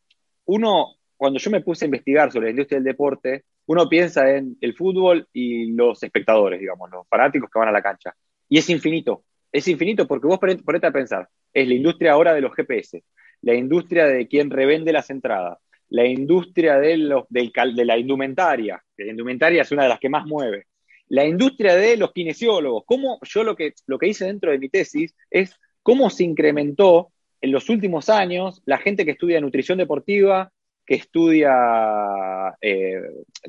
uno, cuando yo me puse a investigar sobre la industria del deporte, uno piensa en el fútbol y los espectadores, digamos, los fanáticos que van a la cancha. Y es infinito, es infinito porque vos ponete a pensar, es la industria ahora de los GPS, la industria de quien revende las entradas, la industria de, los, de la indumentaria, que la indumentaria es una de las que más mueve, la industria de los kinesiólogos. ¿Cómo, yo lo que, lo que hice dentro de mi tesis es cómo se incrementó en los últimos años la gente que estudia nutrición deportiva, que estudia, eh,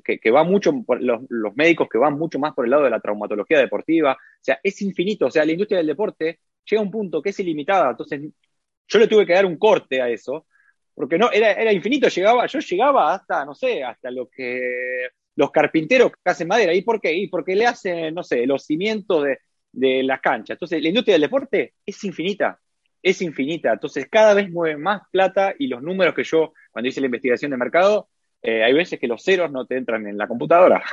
que, va mucho, por los, médicos que van mucho más por el lado de la traumatología deportiva. O sea, es infinito. O sea, la industria del deporte llega a un punto que es ilimitada. Entonces, yo le tuve que dar un corte a eso, porque no, era, era infinito. Llegaba, yo llegaba hasta, no sé, hasta lo que los carpinteros que hacen madera. ¿Y por qué? Y porque le hacen, no sé, los cimientos de, de las canchas. Entonces, la industria del deporte es infinita es infinita. Entonces, cada vez mueve más plata y los números que yo, cuando hice la investigación de mercado, eh, hay veces que los ceros no te entran en la computadora.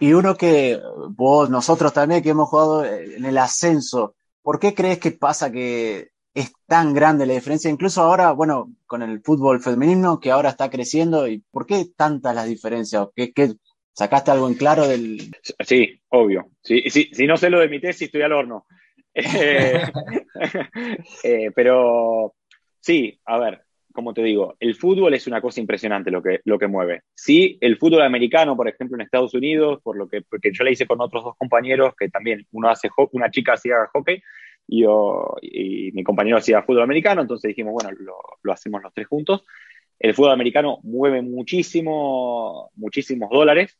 Y uno que vos, nosotros también que hemos jugado en el ascenso, ¿por qué crees que pasa que es tan grande la diferencia? Incluso ahora, bueno, con el fútbol femenino que ahora está creciendo, ¿y por qué tantas las diferencias? ¿Qué, qué, ¿Sacaste algo en claro del...? Sí, obvio. Sí, sí, si no sé lo de mi tesis, estoy al horno. [laughs] Eh, [laughs] eh, pero sí, a ver, como te digo, el fútbol es una cosa impresionante lo que, lo que mueve. Sí, el fútbol americano, por ejemplo, en Estados Unidos, por lo que porque yo le hice con otros dos compañeros que también uno hace una chica hacía hockey y, yo, y mi compañero hacía fútbol americano, entonces dijimos, bueno, lo, lo hacemos los tres juntos. El fútbol americano mueve muchísimo, muchísimos dólares,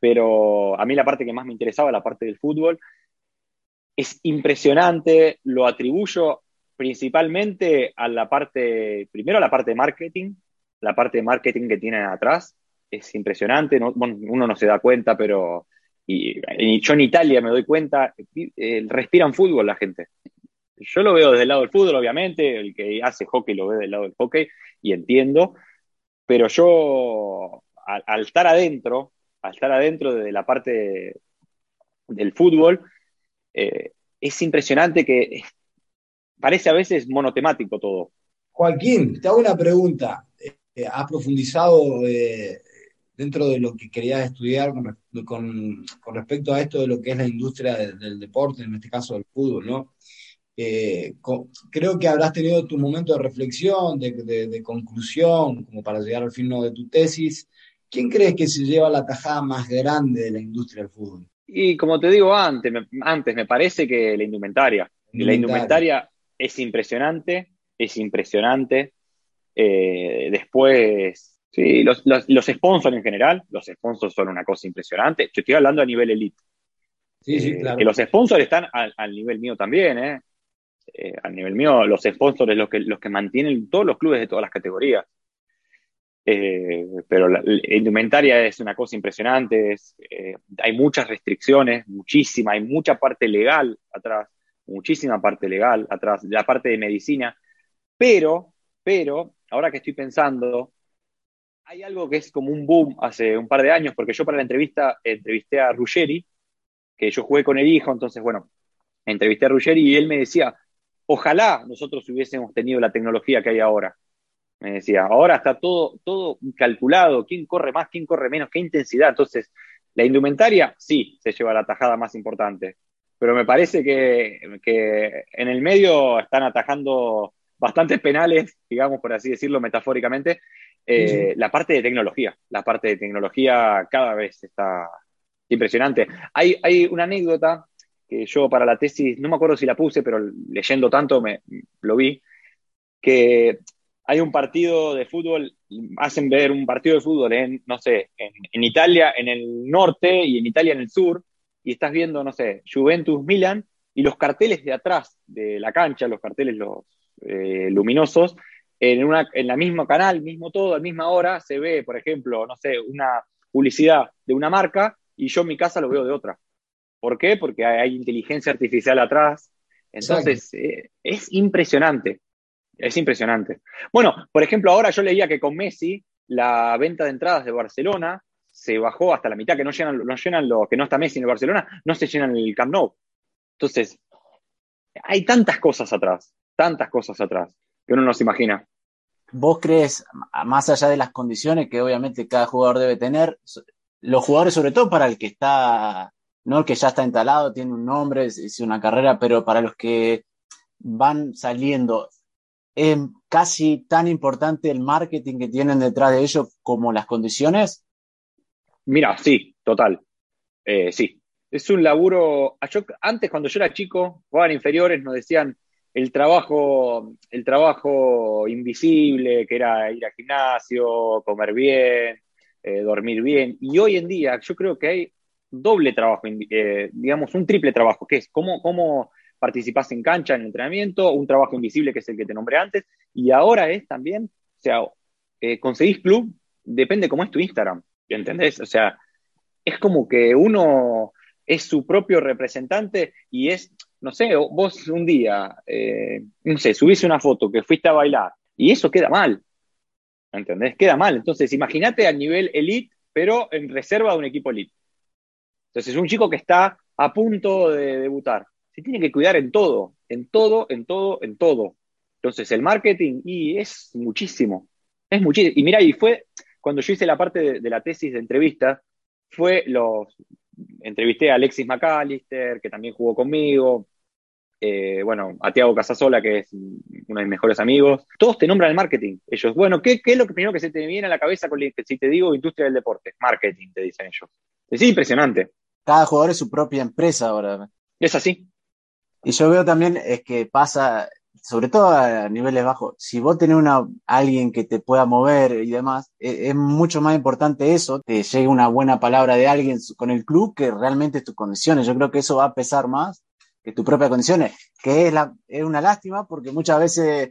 pero a mí la parte que más me interesaba, la parte del fútbol, es impresionante, lo atribuyo principalmente a la parte, primero a la parte de marketing, la parte de marketing que tienen atrás, es impresionante, uno no se da cuenta, pero y, yo en Italia me doy cuenta, eh, respiran fútbol la gente. Yo lo veo desde el lado del fútbol, obviamente, el que hace hockey lo ve del lado del hockey y entiendo, pero yo al, estar adentro, al estar adentro de la parte del fútbol, eh, es impresionante que parece a veces monotemático todo. Joaquín, te hago una pregunta. Eh, ¿Has profundizado dentro de lo que querías estudiar con, respecto a esto de lo que es la industria del deporte, en este caso del fútbol, ¿no? Eh, creo que habrás tenido tu momento de reflexión, de, conclusión, como para llegar al fin de tu tesis. ¿Quién crees que se lleva la tajada más grande de la industria del fútbol? Y como te digo antes, me, antes me parece que la indumentaria. La indumentaria es impresionante, es impresionante. Eh, después Sí, los, los, sponsors en general, los sponsors son una cosa impresionante. Yo estoy hablando a nivel elite. Sí, sí, eh, claro. Que los sponsors están al, nivel mío también, ¿eh? ¿eh? Al nivel mío, los sponsors los que, los que mantienen todos los clubes de todas las categorías. Eh, pero la, indumentaria es una cosa impresionante, hay muchas restricciones, muchísima, hay mucha parte legal atrás, muchísima parte legal atrás, la parte de medicina, pero, pero, ahora que estoy pensando, hay algo que es como un boom hace un par de años, porque yo para la entrevista entrevisté a Ruggeri, que yo jugué con el hijo, entonces, bueno, entrevisté a Ruggeri y él me decía, ojalá nosotros hubiésemos tenido la tecnología que hay ahora. Me decía, ahora está todo, todo calculado, quién corre más, quién corre menos, qué intensidad. Entonces, la indumentaria sí se lleva la tajada más importante, pero me parece que, que en el medio están atajando bastantes penales, digamos por así decirlo metafóricamente, eh, la parte de tecnología, la parte de tecnología cada vez está impresionante. Hay, hay una anécdota que yo para la tesis, no me acuerdo si la puse, pero leyendo tanto me, lo vi, que hay un partido de fútbol, hacen ver un partido de fútbol en, no sé, en, Italia en el norte y en Italia en el sur, y estás viendo, no sé, Juventus Milan, y los carteles de atrás de la cancha, los carteles los eh, luminosos, en, una, en la misma canal, mismo todo, a la misma hora, se ve, por ejemplo, no sé, una publicidad de una marca y yo en mi casa lo veo de otra. ¿Por qué? Porque hay, inteligencia artificial atrás. Entonces, eh, es impresionante. Es impresionante. Bueno, por ejemplo, ahora yo leía que con Messi la venta de entradas de Barcelona se bajó hasta la mitad, que no llenan, no llenan lo que no está Messi en Barcelona, no se llenan el Camp Nou. Entonces, hay tantas cosas atrás, tantas cosas atrás que uno no se imagina. ¿Vos crees, más allá de las condiciones que obviamente cada jugador debe tener, los jugadores, sobre todo para el que está, no el que ya está instalado, tiene un nombre, es una carrera, pero para los que van saliendo, ¿es casi tan importante el marketing que tienen detrás de ellos como las condiciones? Mira, sí, total. Eh, sí. Es un laburo. antes, cuando yo era chico, jugaban inferiores, nos decían el trabajo, el trabajo invisible, que era ir al gimnasio, comer bien, eh, dormir bien. Y hoy en día yo creo que hay doble trabajo, eh, digamos, un triple trabajo, que es cómo, cómo participás en cancha, en entrenamiento, un trabajo invisible que es el que te nombré antes, y ahora es también, o sea, eh, conseguís club, depende cómo es tu Instagram, ¿entendés? O sea, es como que uno es su propio representante y es, no sé, vos un día, eh, no sé, subís una foto que fuiste a bailar y eso queda mal, ¿entendés? Queda mal. Entonces, imagínate a nivel elite, pero en reserva de un equipo elite. Entonces, un chico que está a punto de debutar, se tiene que cuidar en todo, en todo, en todo, en todo. Entonces, el marketing, y es muchísimo, es muchísimo. Y mira, y fue cuando yo hice la parte de, de la tesis de entrevista, fue los, entrevisté a Alexis McAllister, que también jugó conmigo, eh, bueno, a Tiago Casasola, que es uno de mis mejores amigos. Todos te nombran el marketing. Ellos, bueno, ¿qué, es lo primero que se te viene a la cabeza con, si te digo industria del deporte? Marketing, te dicen ellos. Es impresionante. Cada jugador es su propia empresa ahora. Es así. Y yo veo también es que pasa, sobre todo a niveles bajos, si vos tenés una, alguien que te pueda mover y demás, e, es, mucho más importante eso, que llegue una buena palabra de alguien con el club que realmente tus condiciones. Yo creo que eso va a pesar más que tus propias condiciones, que es, una lástima porque muchas veces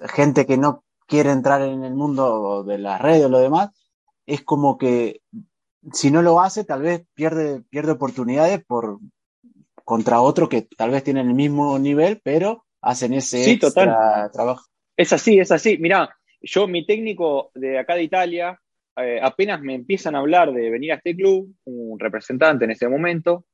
gente que no quiere entrar en el mundo de las redes o lo demás, es como que si no lo hace, tal vez pierde, pierde oportunidades por contra otro que tal vez tienen el mismo nivel, pero hacen ese Sí, total. trabajo. Es así, es así. Mirá, yo, mi técnico de acá de Italia, eh, apenas me empiezan a hablar de venir a este club, un representante en ese momento,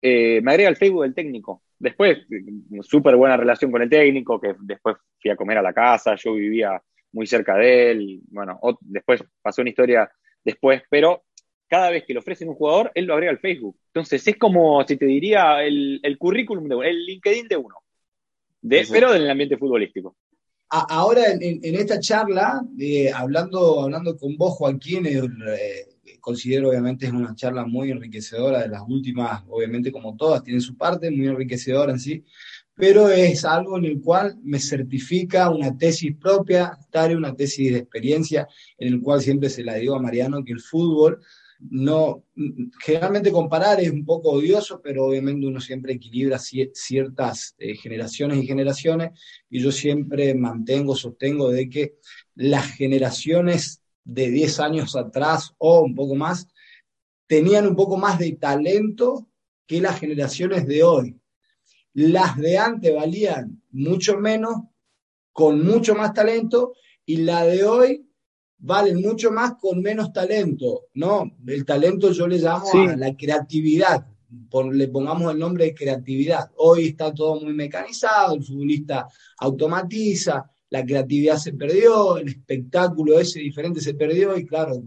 eh, me agrega el Facebook del técnico. Después, eh, súper buena relación con el técnico, que después fui a comer a la casa, yo vivía muy cerca de él, bueno, después pasó una historia después, pero cada vez que le ofrecen un jugador, él lo agrega al Facebook. Entonces es como, si te diría, el, el currículum de uno, el LinkedIn de uno, de, pero en el ambiente futbolístico. A- Ahora, en, en- esta charla, eh, hablando, hablando con vos, Joaquín, eh, eh, considero obviamente es una charla muy enriquecedora, de las últimas, obviamente como todas, tienen su parte, muy enriquecedora en sí, pero es algo en el cual me certifica una tesis propia, tal una tesis de experiencia, en el cual siempre se la digo a Mariano que el fútbol no, generalmente comparar es un poco odioso, pero obviamente uno siempre equilibra ci- ciertas eh, generaciones y generaciones, y yo siempre mantengo, sostengo de que las generaciones de 10 años atrás o un poco más tenían un poco más de talento que las generaciones de hoy. Las de antes valían mucho menos, con mucho más talento, y la de hoy valen mucho más con menos talento, ¿no? El talento yo le llamo Sí. a la creatividad, por- le pongamos el nombre de creatividad. Hoy está todo muy mecanizado, el futbolista automatiza, la creatividad se perdió, el espectáculo ese diferente se perdió y claro,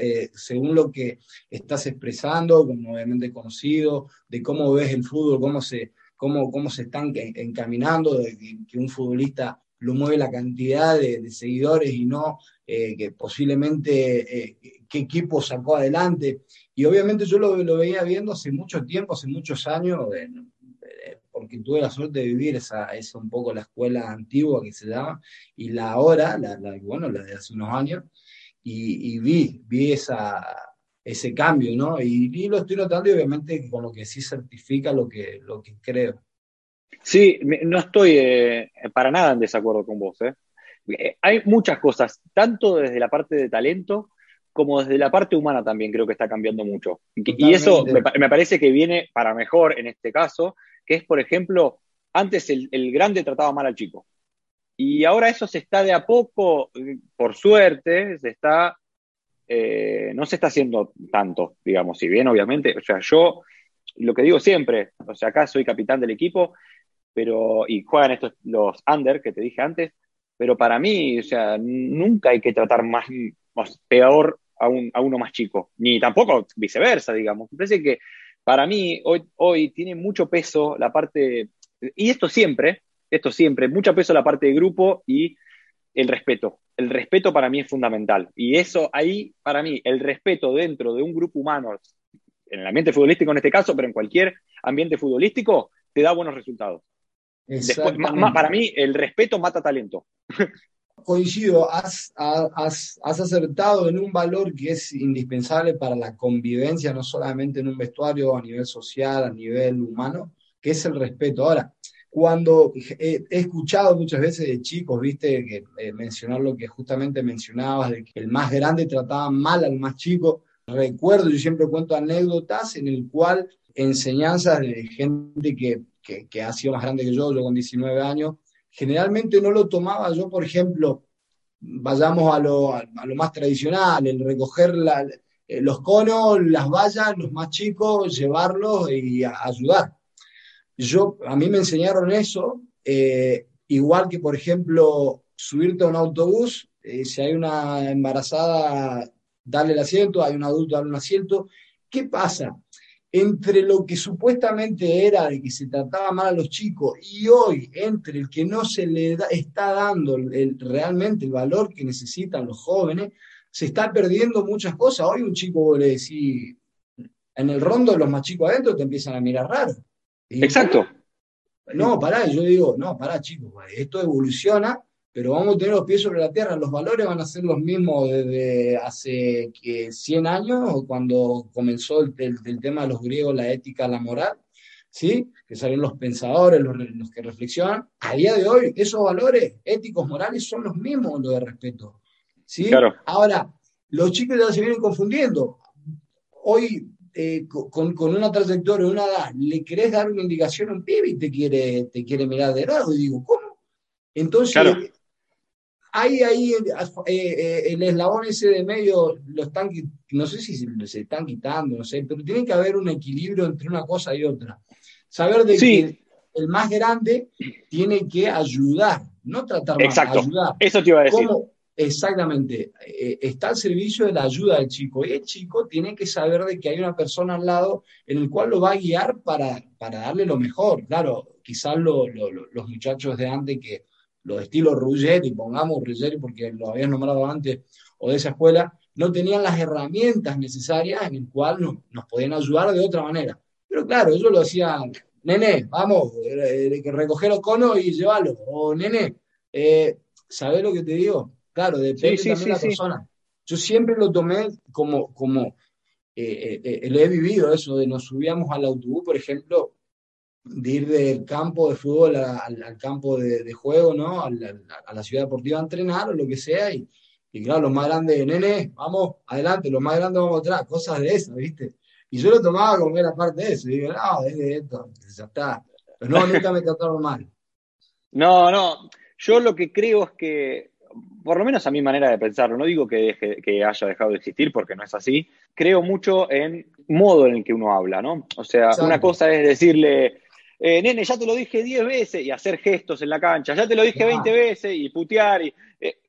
eh, según lo que estás expresando, como obviamente conocido, de cómo ves el fútbol, cómo se, cómo, cómo se están en- encaminando, de que, que un futbolista lo mueve la cantidad de, seguidores y no eh, que posiblemente eh, qué equipo sacó adelante. Y obviamente yo lo, lo veía viendo hace mucho tiempo, hace muchos años, eh, porque tuve la suerte de vivir esa, esa un poco la escuela antigua que se llama, y la ahora, la, la- bueno, la de hace unos años, y, y vi, vi esa, ese cambio, ¿no? Y, y lo estoy notando y obviamente con lo que sí certifica lo que, lo que creo. Sí, no estoy eh, para nada en desacuerdo con vos. ¿eh? Eh, Hay muchas cosas, tanto desde la parte de talento como desde la parte humana también creo que está cambiando mucho. Y- Y eso me, pa- me parece que viene para mejor en este caso, que es, por ejemplo, antes el, el grande trataba mal al chico. Y ahora eso se está de a poco, por suerte, se está, eh, no se está haciendo tanto, digamos, si bien obviamente, o sea, yo lo que digo siempre, o sea, acá soy capitán del equipo, pero, y juegan estos, los under que te dije antes, pero para mí, o sea, nunca hay que tratar más, más peor a, un, a uno más chico, ni tampoco viceversa, digamos. Me parece que para mí hoy, hoy tiene mucho peso la parte, y esto siempre, esto siempre, mucho peso la parte de grupo y el respeto. El respeto para mí es fundamental. Y eso ahí, para mí, el respeto dentro de un grupo humano, en el ambiente futbolístico en este caso, pero en cualquier ambiente futbolístico, te da buenos resultados. Después, para mí, el respeto mata talento. [laughs] coincido, has, has, has, acertado en un valor que es indispensable para la convivencia, no solamente en un vestuario, a nivel social, a nivel humano, que es el respeto. Ahora, cuando he, he escuchado muchas veces de chicos, viste, que eh, mencionar lo que justamente mencionabas, de que el más grande trataba mal al más chico, recuerdo, yo siempre cuento anécdotas en el cual enseñanzas de gente que, que, ha sido más grande que yo, yo con 19 años, generalmente no lo tomaba yo, por ejemplo, vayamos a lo, a, lo más tradicional, el recoger la, eh, los conos, las vallas, los más chicos, llevarlos y ayudar. Yo, a mí me enseñaron eso, eh, igual que, por ejemplo, subirte a un autobús, eh, si hay una embarazada, darle el asiento, hay un adulto, darle un asiento. ¿Qué pasa? Entre lo que supuestamente era de que se trataba mal a los chicos y hoy entre el que no se le da, está dando el, realmente el valor que necesitan los jóvenes, se está perdiendo muchas cosas. Hoy un chico vos le decís, en el rondo los más chicos adentro te empiezan a mirar raro. Y, Exacto. No, pará, yo digo, no, pará chicos, esto evoluciona, pero vamos a tener los pies sobre la tierra, los valores van a ser los mismos desde hace que 100 años, cuando comenzó el, el, el, tema de los griegos, la ética, la moral, ¿sí? que salieron los pensadores, los, los, que reflexionan. A día de hoy, esos valores éticos, morales, son los mismos los de respeto. ¿sí? Claro. Ahora, los chicos ya se vienen confundiendo. hoy eh, con, una trayectoria, una edad, le querés dar una indicación a un pibe y te quiere, te quiere mirar de lado. Y digo, ¿cómo? Entonces, hay ahí eh, eh, el eslabón ese de medio, lo están, no sé si se, están quitando, no sé, pero tiene que haber un equilibrio entre una cosa y otra. Saber de que el más grande tiene que ayudar, no tratar más, ayudar. Eso te iba a decir. Exactamente, eh, está al servicio de la ayuda del chico y el chico tiene que saber de que hay una persona al lado en el cual lo va a guiar para, para darle lo mejor. Claro, quizás los muchachos de antes que los estilos Ruggeri, pongamos Ruggeri porque lo habían nombrado antes, o de esa escuela, no tenían las herramientas necesarias en el cual nos, podían ayudar de otra manera. Pero claro, ellos lo hacían, nene, vamos, eh, recoger los conos y llevarlo, o nene, eh, ¿sabes lo que te digo? Claro, depende también de la persona. Yo siempre lo tomé como, como eh, eh, eh, lo he vivido eso, de nos subíamos al autobús, por ejemplo, de ir del campo de fútbol al, campo de, juego, ¿no? A la, ciudad deportiva a entrenar o lo que sea, y, claro, los más grandes, nene, vamos adelante, los más grandes vamos atrás, cosas de esas, ¿viste? Y yo lo tomaba como era parte de eso, y digo, no, es de esto, ya está. Pero no, nunca me trataron mal. [laughs] No, no, yo lo que creo es que por lo menos a mi manera de pensarlo, no digo que, que haya dejado de existir porque no es así, creo mucho en modo en el que uno habla, ¿no? O sea, una cosa es decirle, eh, nene, ya te lo dije 10 veces y hacer gestos en la cancha, ya te lo dije 20 veces y putear, eh,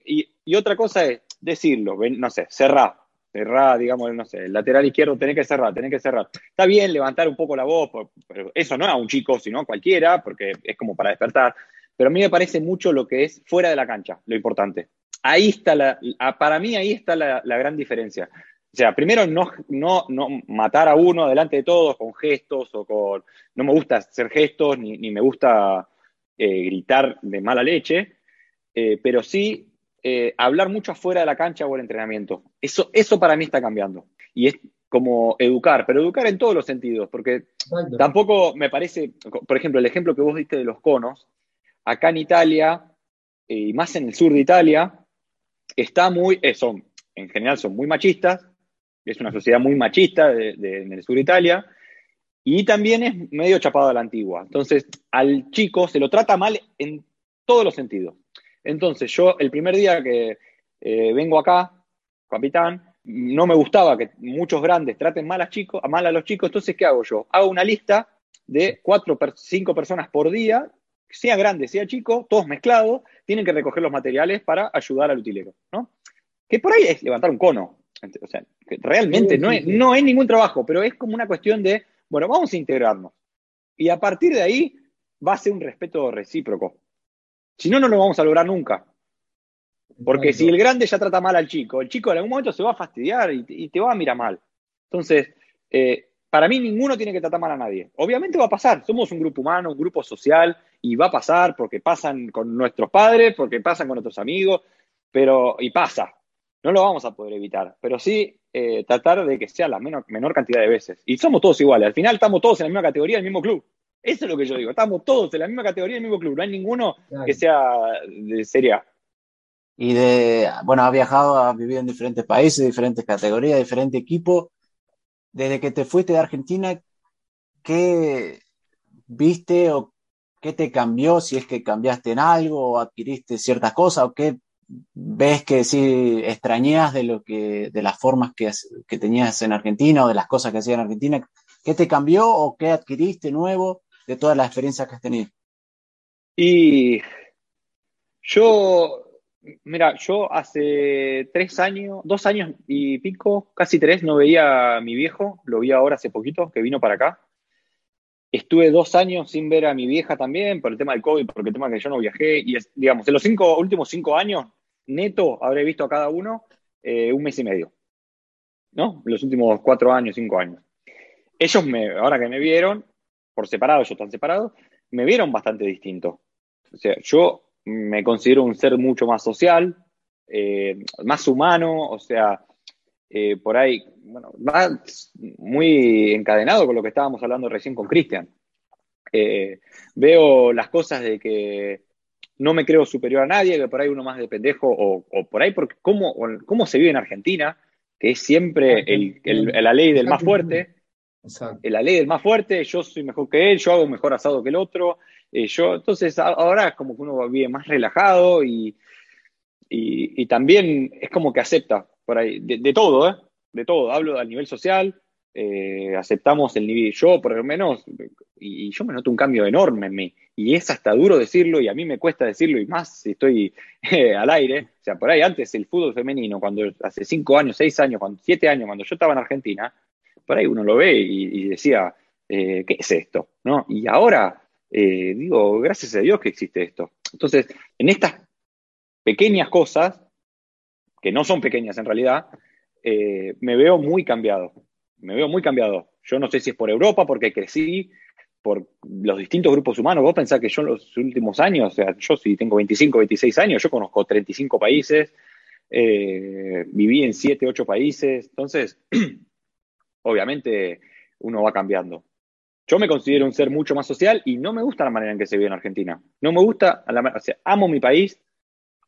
y, y, otra cosa es decirlo, no sé, cerrar, cerrar, digamos, no sé, el lateral izquierdo tenés que cerrar, tenés que cerrar. Está bien levantar un poco la voz, pero eso no a un chico, sino a cualquiera, porque es como para despertar. Pero a mí me parece mucho lo que es fuera de la cancha, lo importante. Ahí está la, para mí ahí está la, gran diferencia. O sea, primero no, no, no matar a uno delante de todos con gestos o con... No me gusta hacer gestos ni, me gusta eh, gritar de mala leche, eh, pero sí eh, hablar mucho afuera de la cancha o el entrenamiento. Eso, eso para mí está cambiando. Y es como educar, pero educar en todos los sentidos, porque tampoco me parece, por ejemplo, el ejemplo que vos diste de los conos, acá en Italia, y más en el sur de Italia, está muy, son, en general son muy machistas, es una sociedad muy machista en el sur de Italia, y también es medio chapado a la antigua. Entonces, al chico se lo trata mal en todos los sentidos. Entonces, yo el primer día que eh, vengo acá, capitán, no me gustaba que muchos grandes traten mal a, chicos, mal a los chicos, entonces, ¿qué hago yo? Hago una lista de cuatro, cinco personas por día sea grande, sea chico, todos mezclados, tienen que recoger los materiales para ayudar al utilero, ¿no? Que por ahí es levantar un cono. O sea, realmente no, es, no es ningún trabajo, pero es como una cuestión de, bueno, vamos a integrarnos. Y a partir de ahí va a ser un respeto recíproco. Si no, no lo vamos a lograr nunca. Porque si el grande ya trata mal al chico, el chico en algún momento se va a fastidiar y te, va a mirar mal. Entonces, eh, para mí ninguno tiene que tratar mal a nadie. Obviamente va a pasar, somos un grupo humano, un grupo social, y va a pasar porque pasan con nuestros padres, porque pasan con nuestros amigos, pero, y pasa, no lo vamos a poder evitar, pero sí eh, tratar de que sea la menor, menor cantidad de veces. Y somos todos iguales, al final estamos todos en la misma categoría, en el mismo club. Eso es lo que yo digo, estamos todos en la misma categoría, en el mismo club, no hay ninguno que sea de Serie A. Y de, bueno, ha viajado, ha vivido en diferentes países, diferentes categorías, diferentes equipos desde que te fuiste de Argentina, ¿qué viste o qué te cambió? Si es que cambiaste en algo o adquiriste ciertas cosas o qué ves que sí extrañas de lo que, de las formas que, tenías en Argentina o de las cosas que hacías en Argentina. ¿Qué te cambió o qué adquiriste nuevo de todas las experiencias que has tenido? Y yo Mira, yo hace tres años, dos años y pico, casi tres, no veía a mi viejo, lo vi ahora hace poquito, que vino para acá. Estuve dos años sin ver a mi vieja también, por el tema del COVID, porque el tema que yo no viajé, y digamos, en los cinco, últimos cinco años, neto, habré visto a cada uno eh, un mes y medio, ¿no? Los últimos cuatro años, cinco años. Ellos, me, ahora que me vieron, por separado, ellos están separados, me vieron bastante distinto. O sea, yo me considero un ser mucho más social, eh, más humano, o sea, eh, por ahí, bueno, va muy encadenado con lo que estábamos hablando recién con Cristian. Veo las cosas de que no me creo superior a nadie, que por ahí uno más de pendejo, o, por ahí porque cómo, cómo se vive en Argentina, que es siempre el, la ley del más fuerte. La ley del más fuerte, yo soy mejor que él, yo hago mejor asado que el otro. Eh, yo, entonces ahora es como que uno vive más relajado y, y, también es como que acepta por ahí, de, todo, ¿eh? De todo. Hablo a nivel social, eh, aceptamos el nivel, yo por lo menos, y, yo me noto un cambio enorme en mí, y es hasta duro decirlo, y a mí me cuesta decirlo, y más si estoy eh, al aire, o sea, por ahí antes el fútbol femenino, cuando hace cinco años, seis años, siete años, cuando yo estaba en Argentina, por ahí uno lo ve y, decía, eh, ¿qué es esto? ¿No? Y ahora, digo, gracias a Dios que existe esto. Entonces, en estas pequeñas cosas, que no son pequeñas en realidad, me veo muy cambiado me veo muy cambiado. Yo no sé si es por Europa, porque crecí, por los distintos grupos humanos. Vos pensás que yo en los últimos años, o sea, yo si tengo 25, 26 años, yo conozco 35 países, eh, viví en 7, 8 países, entonces, [clears throat] obviamente, uno va cambiando. Yo me considero un ser mucho más social y no me gusta la manera en que se vive en Argentina. No me gusta, o sea, amo mi país,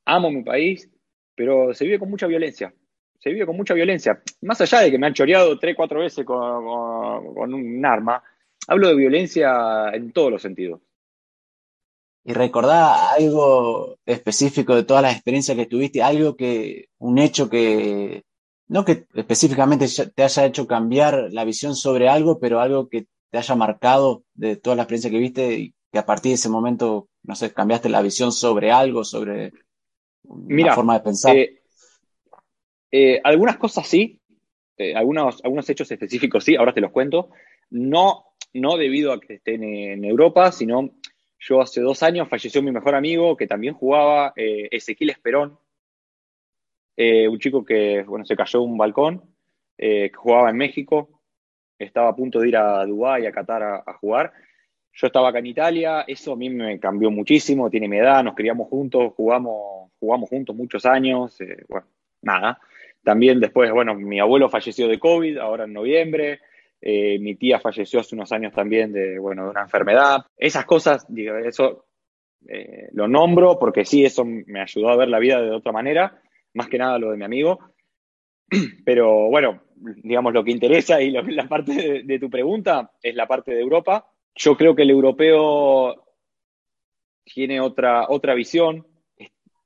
amo mi país, pero se vive con mucha violencia se vive con mucha violencia. Más allá de que me han choreado tres, cuatro veces con, un arma, hablo de violencia en todos los sentidos. Y recordá algo específico de todas las experiencias que tuviste, algo que, un hecho que, no que específicamente te haya hecho cambiar la visión sobre algo, pero algo que te haya marcado de todas las experiencias que viste y que a partir de ese momento, no sé, cambiaste la visión sobre algo, sobre una forma de pensar. Eh, eh, algunas cosas sí, eh, algunos, algunos hechos específicos sí, ahora te los cuento. No, no debido a que estén en Europa, sino yo hace dos años falleció mi mejor amigo que también jugaba, eh, Ezequiel Esperón, un chico que bueno, se cayó de un balcón, que jugaba en México, estaba a punto de ir a Dubái, a Qatar a, jugar. Yo estaba acá en Italia, eso a mí me cambió muchísimo, tiene mi edad, nos criamos juntos, jugamos, jugamos juntos muchos años, bueno, nada. También después, bueno, mi abuelo falleció de COVID, ahora en noviembre. Eh, mi tía falleció hace unos años también de, bueno, de una enfermedad. Esas cosas, digo, eso eh, lo nombro porque sí, eso me ayudó a ver la vida de otra manera, más que nada lo de mi amigo. [clears throat] Pero bueno, digamos, lo que interesa y la parte de, de tu pregunta es la parte de Europa. Yo creo que el europeo tiene otra, otra visión,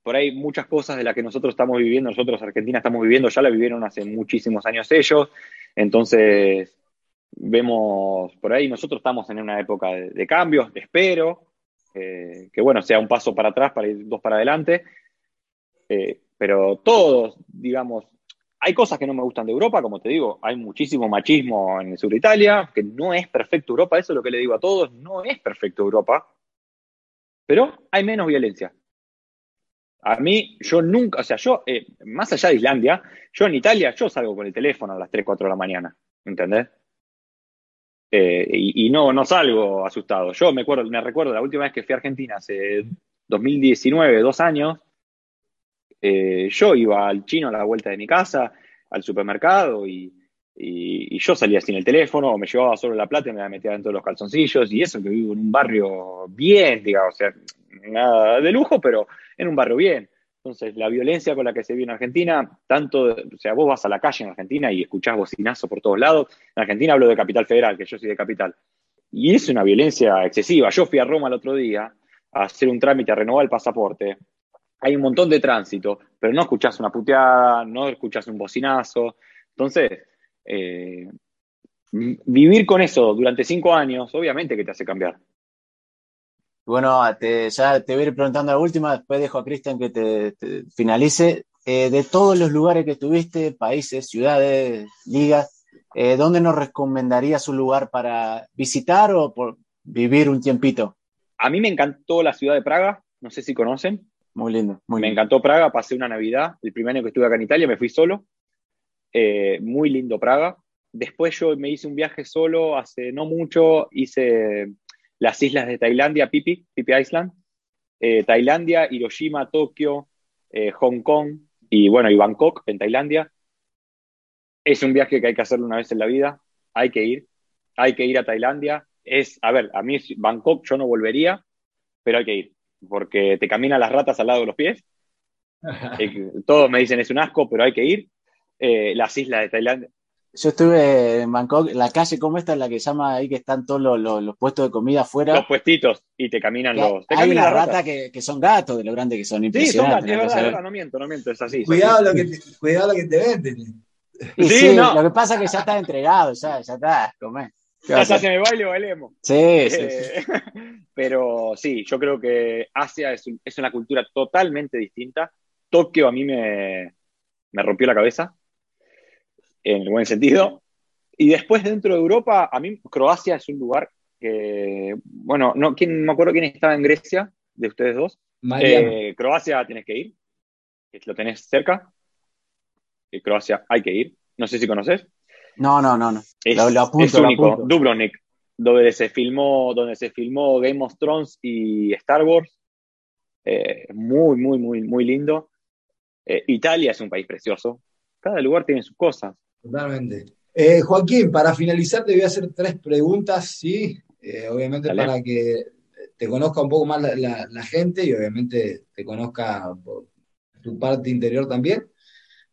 por ahí muchas cosas de las que nosotros estamos viviendo, nosotros Argentina estamos viviendo, ya la vivieron hace muchísimos años ellos, entonces vemos por ahí, nosotros estamos en una época de, cambios, espero, eh, que bueno, sea un paso para atrás para ir dos para adelante, eh, pero todos, digamos, hay cosas que no me gustan de Europa, como te digo, hay muchísimo machismo en el sur de Italia, que no es perfecto Europa, eso es lo que le digo a todos, no es perfecto Europa, pero hay menos violencia. A mí, yo nunca, o sea, yo, eh, más allá de Islandia, yo en Italia, yo salgo con el teléfono a las 3, 4 de la mañana, ¿entendés? Eh, y, no, no salgo asustado. Yo me acuerdo, me recuerdo la última vez que fui a Argentina, hace 2019, dos años, eh, yo iba al chino a la vuelta de mi casa, al supermercado, y, y, yo salía sin el teléfono, o me llevaba solo la plata y me la metía dentro de los calzoncillos, y eso que vivo en un barrio bien, digamos, o sea, nada de lujo, pero en un barrio bien. Entonces, la violencia con la que se vive en Argentina, tanto, o sea, vos vas a la calle en Argentina y escuchás bocinazo por todos lados. En Argentina hablo de Capital Federal, que yo soy de Capital. Y es una violencia excesiva. Yo fui a Roma el otro día a hacer un trámite, a renovar el pasaporte. Hay un montón de tránsito, pero no escuchás una puteada, no escuchás un bocinazo. Entonces, eh, vivir con eso durante cinco años, obviamente que te hace cambiar. Bueno, ya te voy a ir preguntando la última, después dejo a Cristian que te, finalice. Eh, de todos los lugares que estuviste, países, ciudades, ligas, eh, ¿dónde nos recomendarías un lugar para visitar o por vivir un tiempito? A mí me encantó la ciudad de Praga, no sé si conocen. Muy lindo. Muy me encantó Praga, pasé una Navidad, el primer año que estuve acá en Italia, me fui solo. Eh, muy lindo Praga. Después yo me hice un viaje solo hace no mucho, hice las islas de Tailandia, Pipi, Pipi Island, eh, Tailandia, Hiroshima, Tokio, eh, Hong Kong y bueno, y Bangkok en Tailandia. Es un viaje que hay que hacerlo una vez en la vida, hay que ir, hay que ir a Tailandia. Es, a ver, a mí Bangkok yo no volvería, pero hay que ir, porque te caminan las ratas al lado de los pies. [laughs] Eh, todos me dicen es un asco, pero hay que ir. las islas de Tailandia. Yo estuve en Bangkok, la calle, ¿cómo está? La que llama ahí que están todos los, puestos de comida afuera. Los puestitos y te caminan los. Te hay una rata que, que, son gatos de lo grande que son. Sí, son gatos, es verdad, verdad, no miento, no miento, es así. Cuidado, Lo, que te, cuidado lo que te venden. sí, no. lo que pasa es que ya está entregado, ya, ya está, comé. Ya se me baile, bailemos. Sí, sí, sí. Eh, [laughs] pero sí, yo creo que Asia es, es, una cultura totalmente distinta. Tokio a mí me, me rompió la cabeza en el buen sentido. Y después dentro de Europa, a mí Croacia es un lugar que, bueno, no, ¿quién, me acuerdo quién estaba en Grecia, de ustedes dos. Eh, Croacia tienes que ir, lo tenés cerca. Eh, Croacia hay que ir. No sé si conoces. No, no, no, no. Es, único. Dubrovnik, donde se filmó, donde se filmó Game of Thrones y Star Wars. Eh, muy, muy, muy, muy lindo. Italia es un país precioso. Cada lugar tiene sus cosas. Totalmente. Eh, Joaquín, para finalizar te voy a hacer tres preguntas, sí, eh, obviamente para que te conozca un poco más la, gente y obviamente te conozca por tu parte interior también.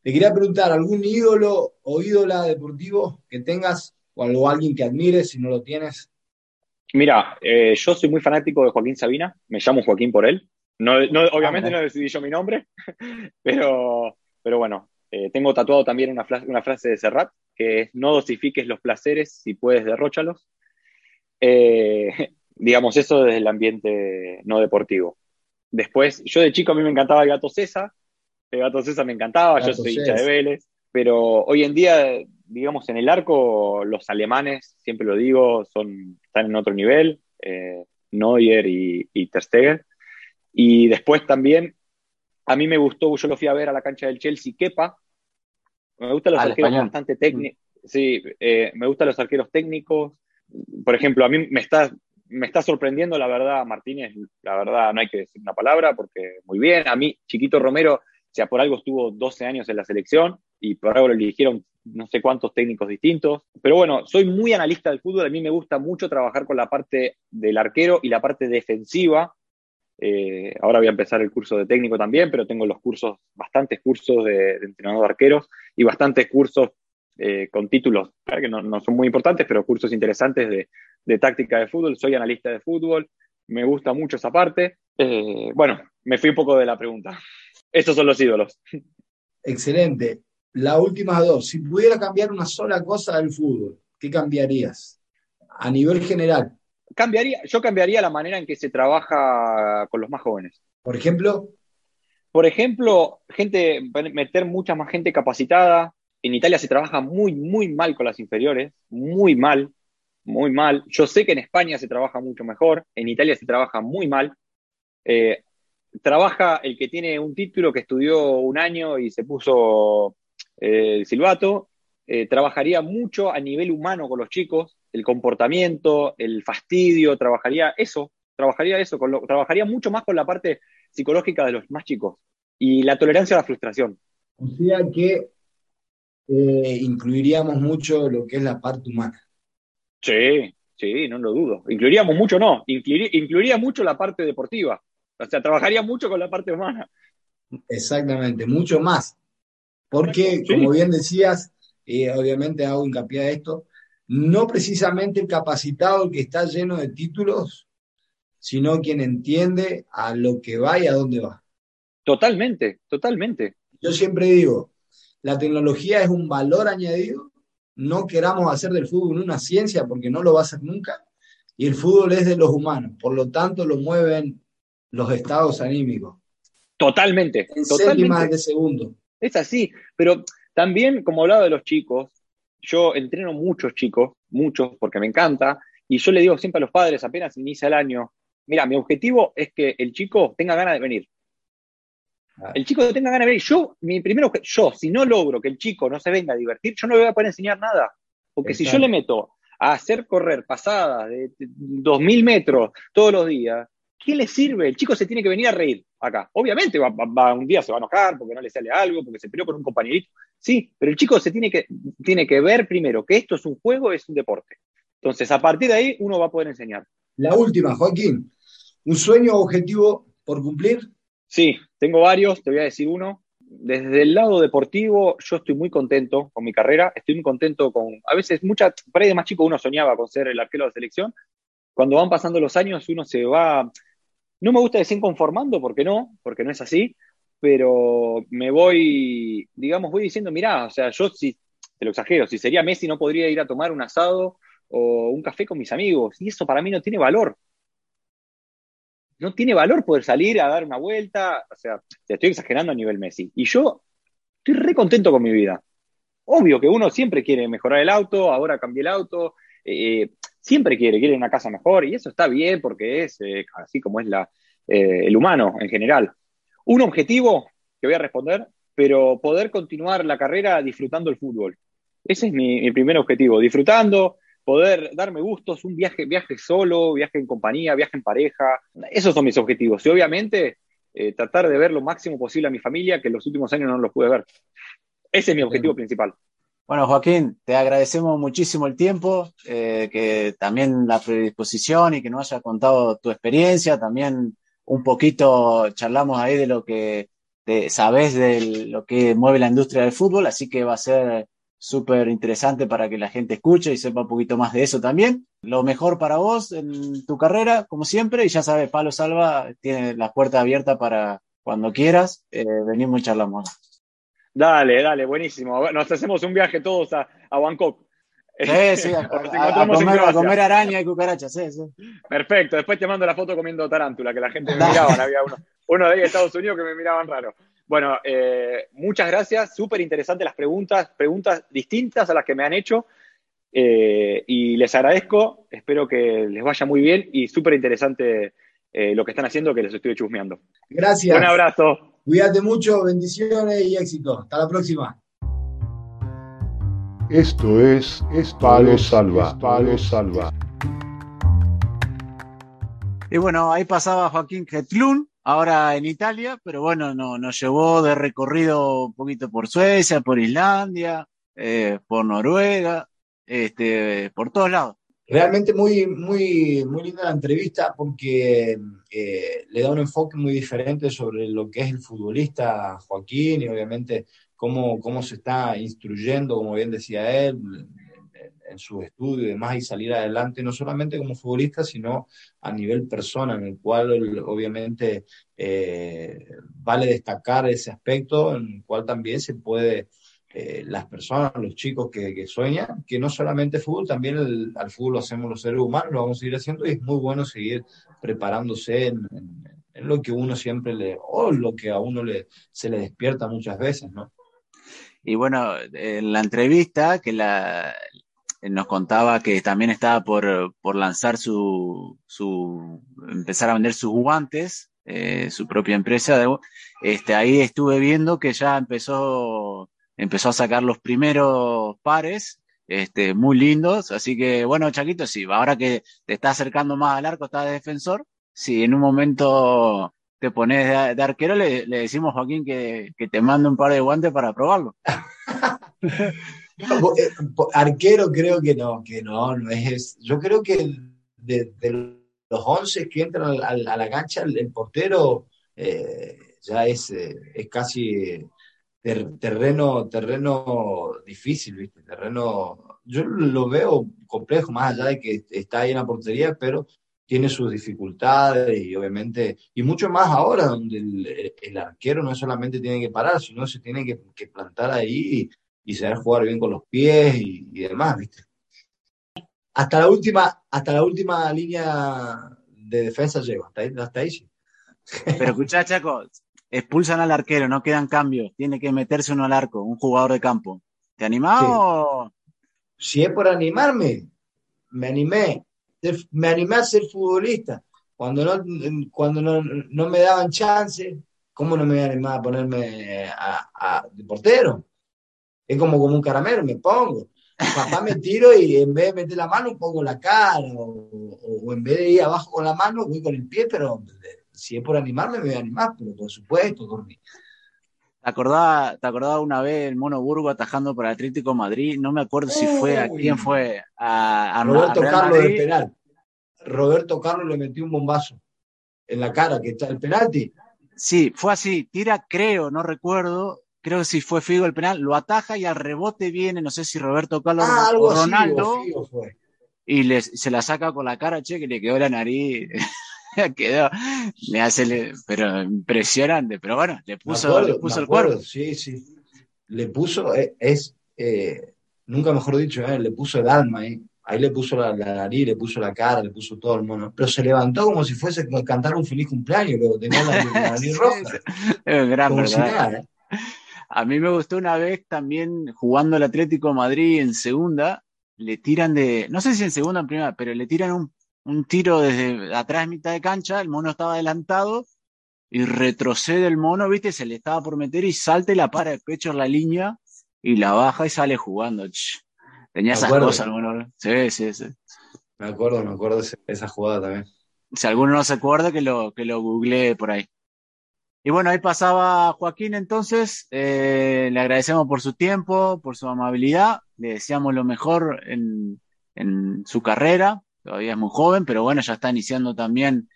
Te quería preguntar, ¿algún ídolo o ídola deportivo que tengas o algo, alguien que admires si no lo tienes? Mira, eh, yo soy muy fanático de Joaquín Sabina, me llamo Joaquín por él. No, obviamente ah, no decidí yo mi nombre, [laughs] pero, pero bueno, eh, tengo tatuado también una, una, frase de Serrat, que es no dosifiques los placeres, si puedes derróchalos. Eh, [laughs] digamos, eso desde el ambiente no deportivo. Después, yo de chico a mí me encantaba el gato César, el gato César me encantaba, yo soy hincha de Vélez, pero hoy en día, digamos, en el arco, los alemanes, siempre lo digo, son, están en otro nivel, eh, Neuer y, y Ter Stegen. Y después también, a mí me gustó, yo lo fui a ver a la cancha del Chelsea, Kepa, me gustan los arqueros bastante técnicos. Sí, eh, me gustan los arqueros técnicos. Por ejemplo, a mí me está, me está sorprendiendo, la verdad, Martínez, la verdad, no hay que decir una palabra porque muy bien. A mí, Chiquito Romero, o sea, por algo estuvo 12 años en la selección y por algo lo eligieron no sé cuántos técnicos distintos. Pero bueno, soy muy analista del fútbol, a mí me gusta mucho trabajar con la parte del arquero y la parte defensiva eh, ahora voy a empezar el curso de técnico también, pero tengo los cursos, bastantes cursos de, entrenador de arqueros y bastantes cursos eh, con títulos que no, son muy importantes, pero cursos interesantes de, táctica de fútbol. Soy analista de fútbol, me gusta mucho esa parte. Eh, bueno, me fui un poco de la pregunta. Estos son los ídolos. Excelente. La última dos. Si pudiera cambiar una sola cosa del fútbol, ¿qué cambiarías? A nivel general cambiaría, yo cambiaría la manera en que se trabaja con los más jóvenes. Por ejemplo. Por ejemplo, gente, meter mucha más gente capacitada. En Italia se trabaja muy, muy mal con las inferiores, muy mal, muy mal. Yo sé que en España se trabaja mucho mejor, en Italia se trabaja muy mal. Eh, trabaja el que tiene un título que estudió un año y se puso eh, el silbato. Eh, trabajaría mucho a nivel humano con los chicos, el comportamiento, el fastidio, trabajaría eso, trabajaría eso, trabajaría mucho más con la parte psicológica de los más chicos y la tolerancia a la frustración. O sea que eh, incluiríamos mucho lo que es la parte humana. Sí, sí, no lo dudo. Incluiríamos mucho, no, incluiría, mucho la parte deportiva. O sea, trabajaría mucho con la parte humana. Exactamente, mucho más. Porque, como bien decías, y eh, obviamente hago hincapié a esto, no precisamente el capacitado que está lleno de títulos, sino quien entiende a lo que va y a dónde va. Totalmente, totalmente. Yo siempre digo, la tecnología es un valor añadido, no queramos hacer del fútbol una ciencia porque no lo va a hacer nunca, y el fútbol es de los humanos, por lo tanto lo mueven los estados anímicos. Totalmente. En totalmente. de segundo. Es así, pero también, como hablaba de los chicos, yo entreno muchos chicos, muchos, porque me encanta, y yo le digo siempre a los padres, apenas inicia el año, mira, mi objetivo es que el chico tenga ganas de venir. Ah. El chico tenga ganas de venir. Yo, mi primero, yo, si no logro que el chico no se venga a divertir, yo no le voy a poder enseñar nada. Porque si yo le meto a hacer correr pasadas de 2.000 metros todos los días, ¿qué le sirve? El chico se tiene que venir a reír acá. Obviamente va, un día se va a enojar porque no le sale algo, porque se peleó con un compañerito. Sí, pero el chico se tiene que, tiene que ver primero que esto es un juego, es un deporte. Entonces, a partir de ahí, uno va a poder enseñar. La última, Joaquín. ¿Un sueño o objetivo por cumplir? Sí, tengo varios, te voy a decir uno. desde el lado deportivo, yo estoy muy contento con mi carrera, estoy muy contento con, a veces, mucha, por ahí de más chico uno soñaba con ser el arquero de la selección, cuando van pasando los años uno se va, no me gusta decir conformando, porque no, porque no es así, pero me voy, digamos, voy diciendo, mirá, o sea, yo si, te lo exagero, si sería Messi no podría ir a tomar un asado o un café con mis amigos, y eso para mí no tiene valor. No tiene valor poder salir a dar una vuelta, o sea, te estoy exagerando a nivel Messi. Y yo estoy re contento con mi vida. Obvio que uno siempre quiere mejorar el auto, ahora cambié el auto, eh, siempre quiere, quiere una casa mejor, y eso está bien porque es eh, así como es la, eh, el humano en general. Un objetivo que voy a responder, pero poder continuar la carrera disfrutando el fútbol. Ese es mi, primer objetivo, disfrutando, poder darme gustos, un viaje, viaje solo, viaje en compañía, viaje en pareja. Esos son mis objetivos. Y obviamente eh, tratar de ver lo máximo posible a mi familia, que en los últimos años no los pude ver. Ese es mi objetivo principal. Bueno, Joaquín, te agradecemos muchísimo el tiempo, eh, que también la predisposición y que nos hayas contado tu experiencia, también un poquito charlamos ahí de lo que sabes de lo que mueve la industria del fútbol, así que va a ser súper interesante para que la gente escuche y sepa un poquito más de eso también. Lo mejor para vos en tu carrera, como siempre, y ya sabes, Palo Salva tiene las puertas abiertas para cuando quieras, eh, venimos y charlamos. Dale, dale, buenísimo. Nos hacemos un viaje todos a, a Bangkok. Sí, sí, [laughs] a, comer, araña y cucarachas, sí, sí. Perfecto, después te mando la foto comiendo tarántula, que la gente me miraba, había uno, uno de ahí de Estados Unidos que me miraban raro. Bueno, eh, muchas gracias, súper interesantes las preguntas, preguntas distintas a las que me han hecho. Eh, y les agradezco, espero que les vaya muy bien y súper interesante eh, lo que están haciendo, que les estoy chusmeando. Gracias. Un abrazo. Cuídate mucho, bendiciones y éxito. Hasta la próxima. Esto es, Palo Salva. Palo Salva. Y bueno, ahí pasaba Joaquín Getlun, ahora en Italia, pero bueno, no, nos llevó de recorrido un poquito por Suecia, por Islandia, eh, por Noruega, este, por todos lados. Realmente muy, muy, muy linda la entrevista porque eh, le da un enfoque muy diferente sobre lo que es el futbolista Joaquín y obviamente cómo, cómo se está instruyendo, como bien decía él, en sus estudios y demás, y salir adelante, no solamente como futbolista, sino a nivel persona, en el cual obviamente eh, vale destacar ese aspecto, en el cual también se puede, eh, las personas, los chicos que, sueñan, que no solamente fútbol, también al fútbol lo hacemos los seres humanos, lo vamos a seguir haciendo, y es muy bueno seguir preparándose en, lo que uno siempre le, o lo que a uno le, se le despierta muchas veces, ¿no? Y bueno, en la entrevista que la, nos contaba que también estaba por, por lanzar su, su, empezar a vender sus guantes, eh, su propia empresa. este, ahí estuve viendo que ya empezó, empezó a sacar los primeros pares, este, muy lindos. Así que, bueno, Chaquito, sí, ahora que te está acercando más al arco, está de defensor, si en un momento te pones de, arquero, le, le, decimos Joaquín que, que te mande un par de guantes para probarlo. [laughs] Eh, arquero creo que no, que no, no es. Yo creo que de, los 11 que entran a, la cancha, el, portero eh, ya es, eh, es casi terreno, terreno difícil, ¿viste? Terreno, yo lo veo complejo, más allá de que está ahí en la portería, pero tiene sus dificultades y obviamente, y mucho más ahora, donde el, arquero no solamente tiene que parar, sino se tiene que, plantar ahí y saber jugar bien con los pies y, demás, ¿viste? Hasta la última, hasta la última línea de defensa llego, hasta ahí, hasta ahí sí. Pero escuchá, Chaco, expulsan al arquero, no quedan cambios, tiene que meterse uno al arco, un jugador de campo. ¿Te animás o...? Si es por animarme, me animé. Me animé a ser futbolista. Cuando no, cuando no, me daban chance, ¿cómo no me voy a animar a ponerme a, a, de portero? es como, como un caramelo, me pongo. Papá me tiro y en vez de meter la mano pongo la cara, o, en vez de ir abajo con la mano voy con el pie, pero si es por animarme me voy a animar, pero por supuesto, dormir. ¿Te acordás, ¿Te una vez el Mono Burgo atajando para Atlético Madrid? No me acuerdo si fue a quién fue. A, Roberto Carlos del penal. Roberto Carlos le metió un bombazo en la cara, que está el penalti. Sí, fue así. Tira, creo, no recuerdo. Creo que si fue Figo el penal, lo ataja y al rebote viene, no sé si Roberto Carlos Ah, algo o así, Ronaldo, o Figo fue. y le- se la saca con la cara, che, que le quedó la nariz. [laughs] quedó, le hace, pero impresionante. Pero bueno, le Me puso, acuerdo, le puso me el cuerpo. Sí, sí. Le puso, eh, es, eh, nunca mejor dicho, eh, le puso el alma, eh. Ahí le puso la, la nariz, le puso la cara, le puso todo el mono. Pero se levantó como si fuese a cantar un feliz cumpleaños, luego tenía la, [laughs] nariz roja. Es gran si. A mí me gustó una vez también jugando el Atlético de Madrid en segunda, le tiran de, no sé si en segunda o en primera, pero le tiran un, un tiro desde atrás, mitad de cancha, el mono estaba adelantado y retrocede el mono, viste, se le estaba por meter y salta y la para de pecho en la línea y la baja y sale jugando. ch. Tenía Me esas acuerdo. cosas, el mono. Sí, sí, sí. Me acuerdo, me acuerdo de esa jugada también. Si alguno no se acuerda, que lo, que lo googlee por ahí. Y bueno, ahí pasaba Joaquín entonces. eh, le agradecemos por su tiempo, por su amabilidad. Le deseamos lo mejor en, en su carrera. Todavía es muy joven, pero bueno, ya está iniciando también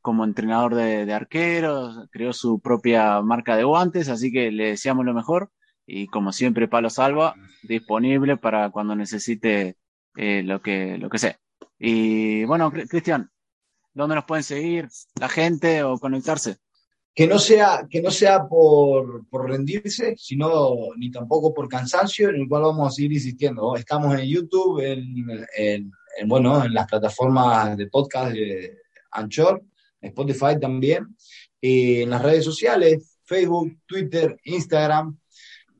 como entrenador de, arqueros. Creó su propia marca de guantes, así que le deseamos lo mejor. Y como siempre, Palo Salva, disponible para cuando necesite eh, lo que, lo que sea. Y bueno, Cri- Cristian, ¿Dónde nos pueden seguir la gente o conectarse? Que no sea, que no sea por, por rendirse, sino ni tampoco por cansancio, en el cual vamos a seguir insistiendo. Estamos en YouTube, en- en, bueno, en las plataformas de podcast de Anchor, Spotify también, y en las redes sociales, Facebook, Twitter, Instagram.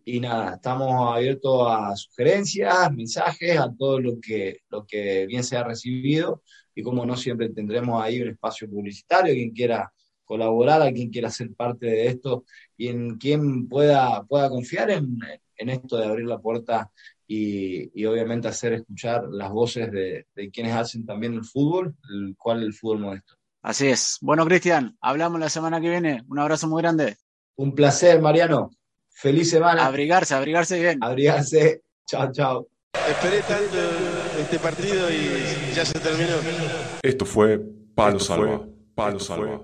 Y nada, estamos abiertos a sugerencias, mensajes, a todo lo que, lo que bien sea recibido. Y como no, siempre tendremos ahí un espacio publicitario, quien quiera colaborar, a quien quiera ser parte de esto y en quien pueda, pueda confiar en, en esto de abrir la puerta y, y obviamente hacer escuchar las voces de, de quienes hacen también el fútbol, el cual el fútbol modesto. Así es. Bueno, Cristian, hablamos la semana que viene. Un abrazo muy grande. Un placer, Mariano. Feliz semana. Abrigarse, abrigarse bien. Abrigarse. Chao, chao. Esperé tanto este partido y ya se terminó. Esto fue Palo Salva. Palo Salva.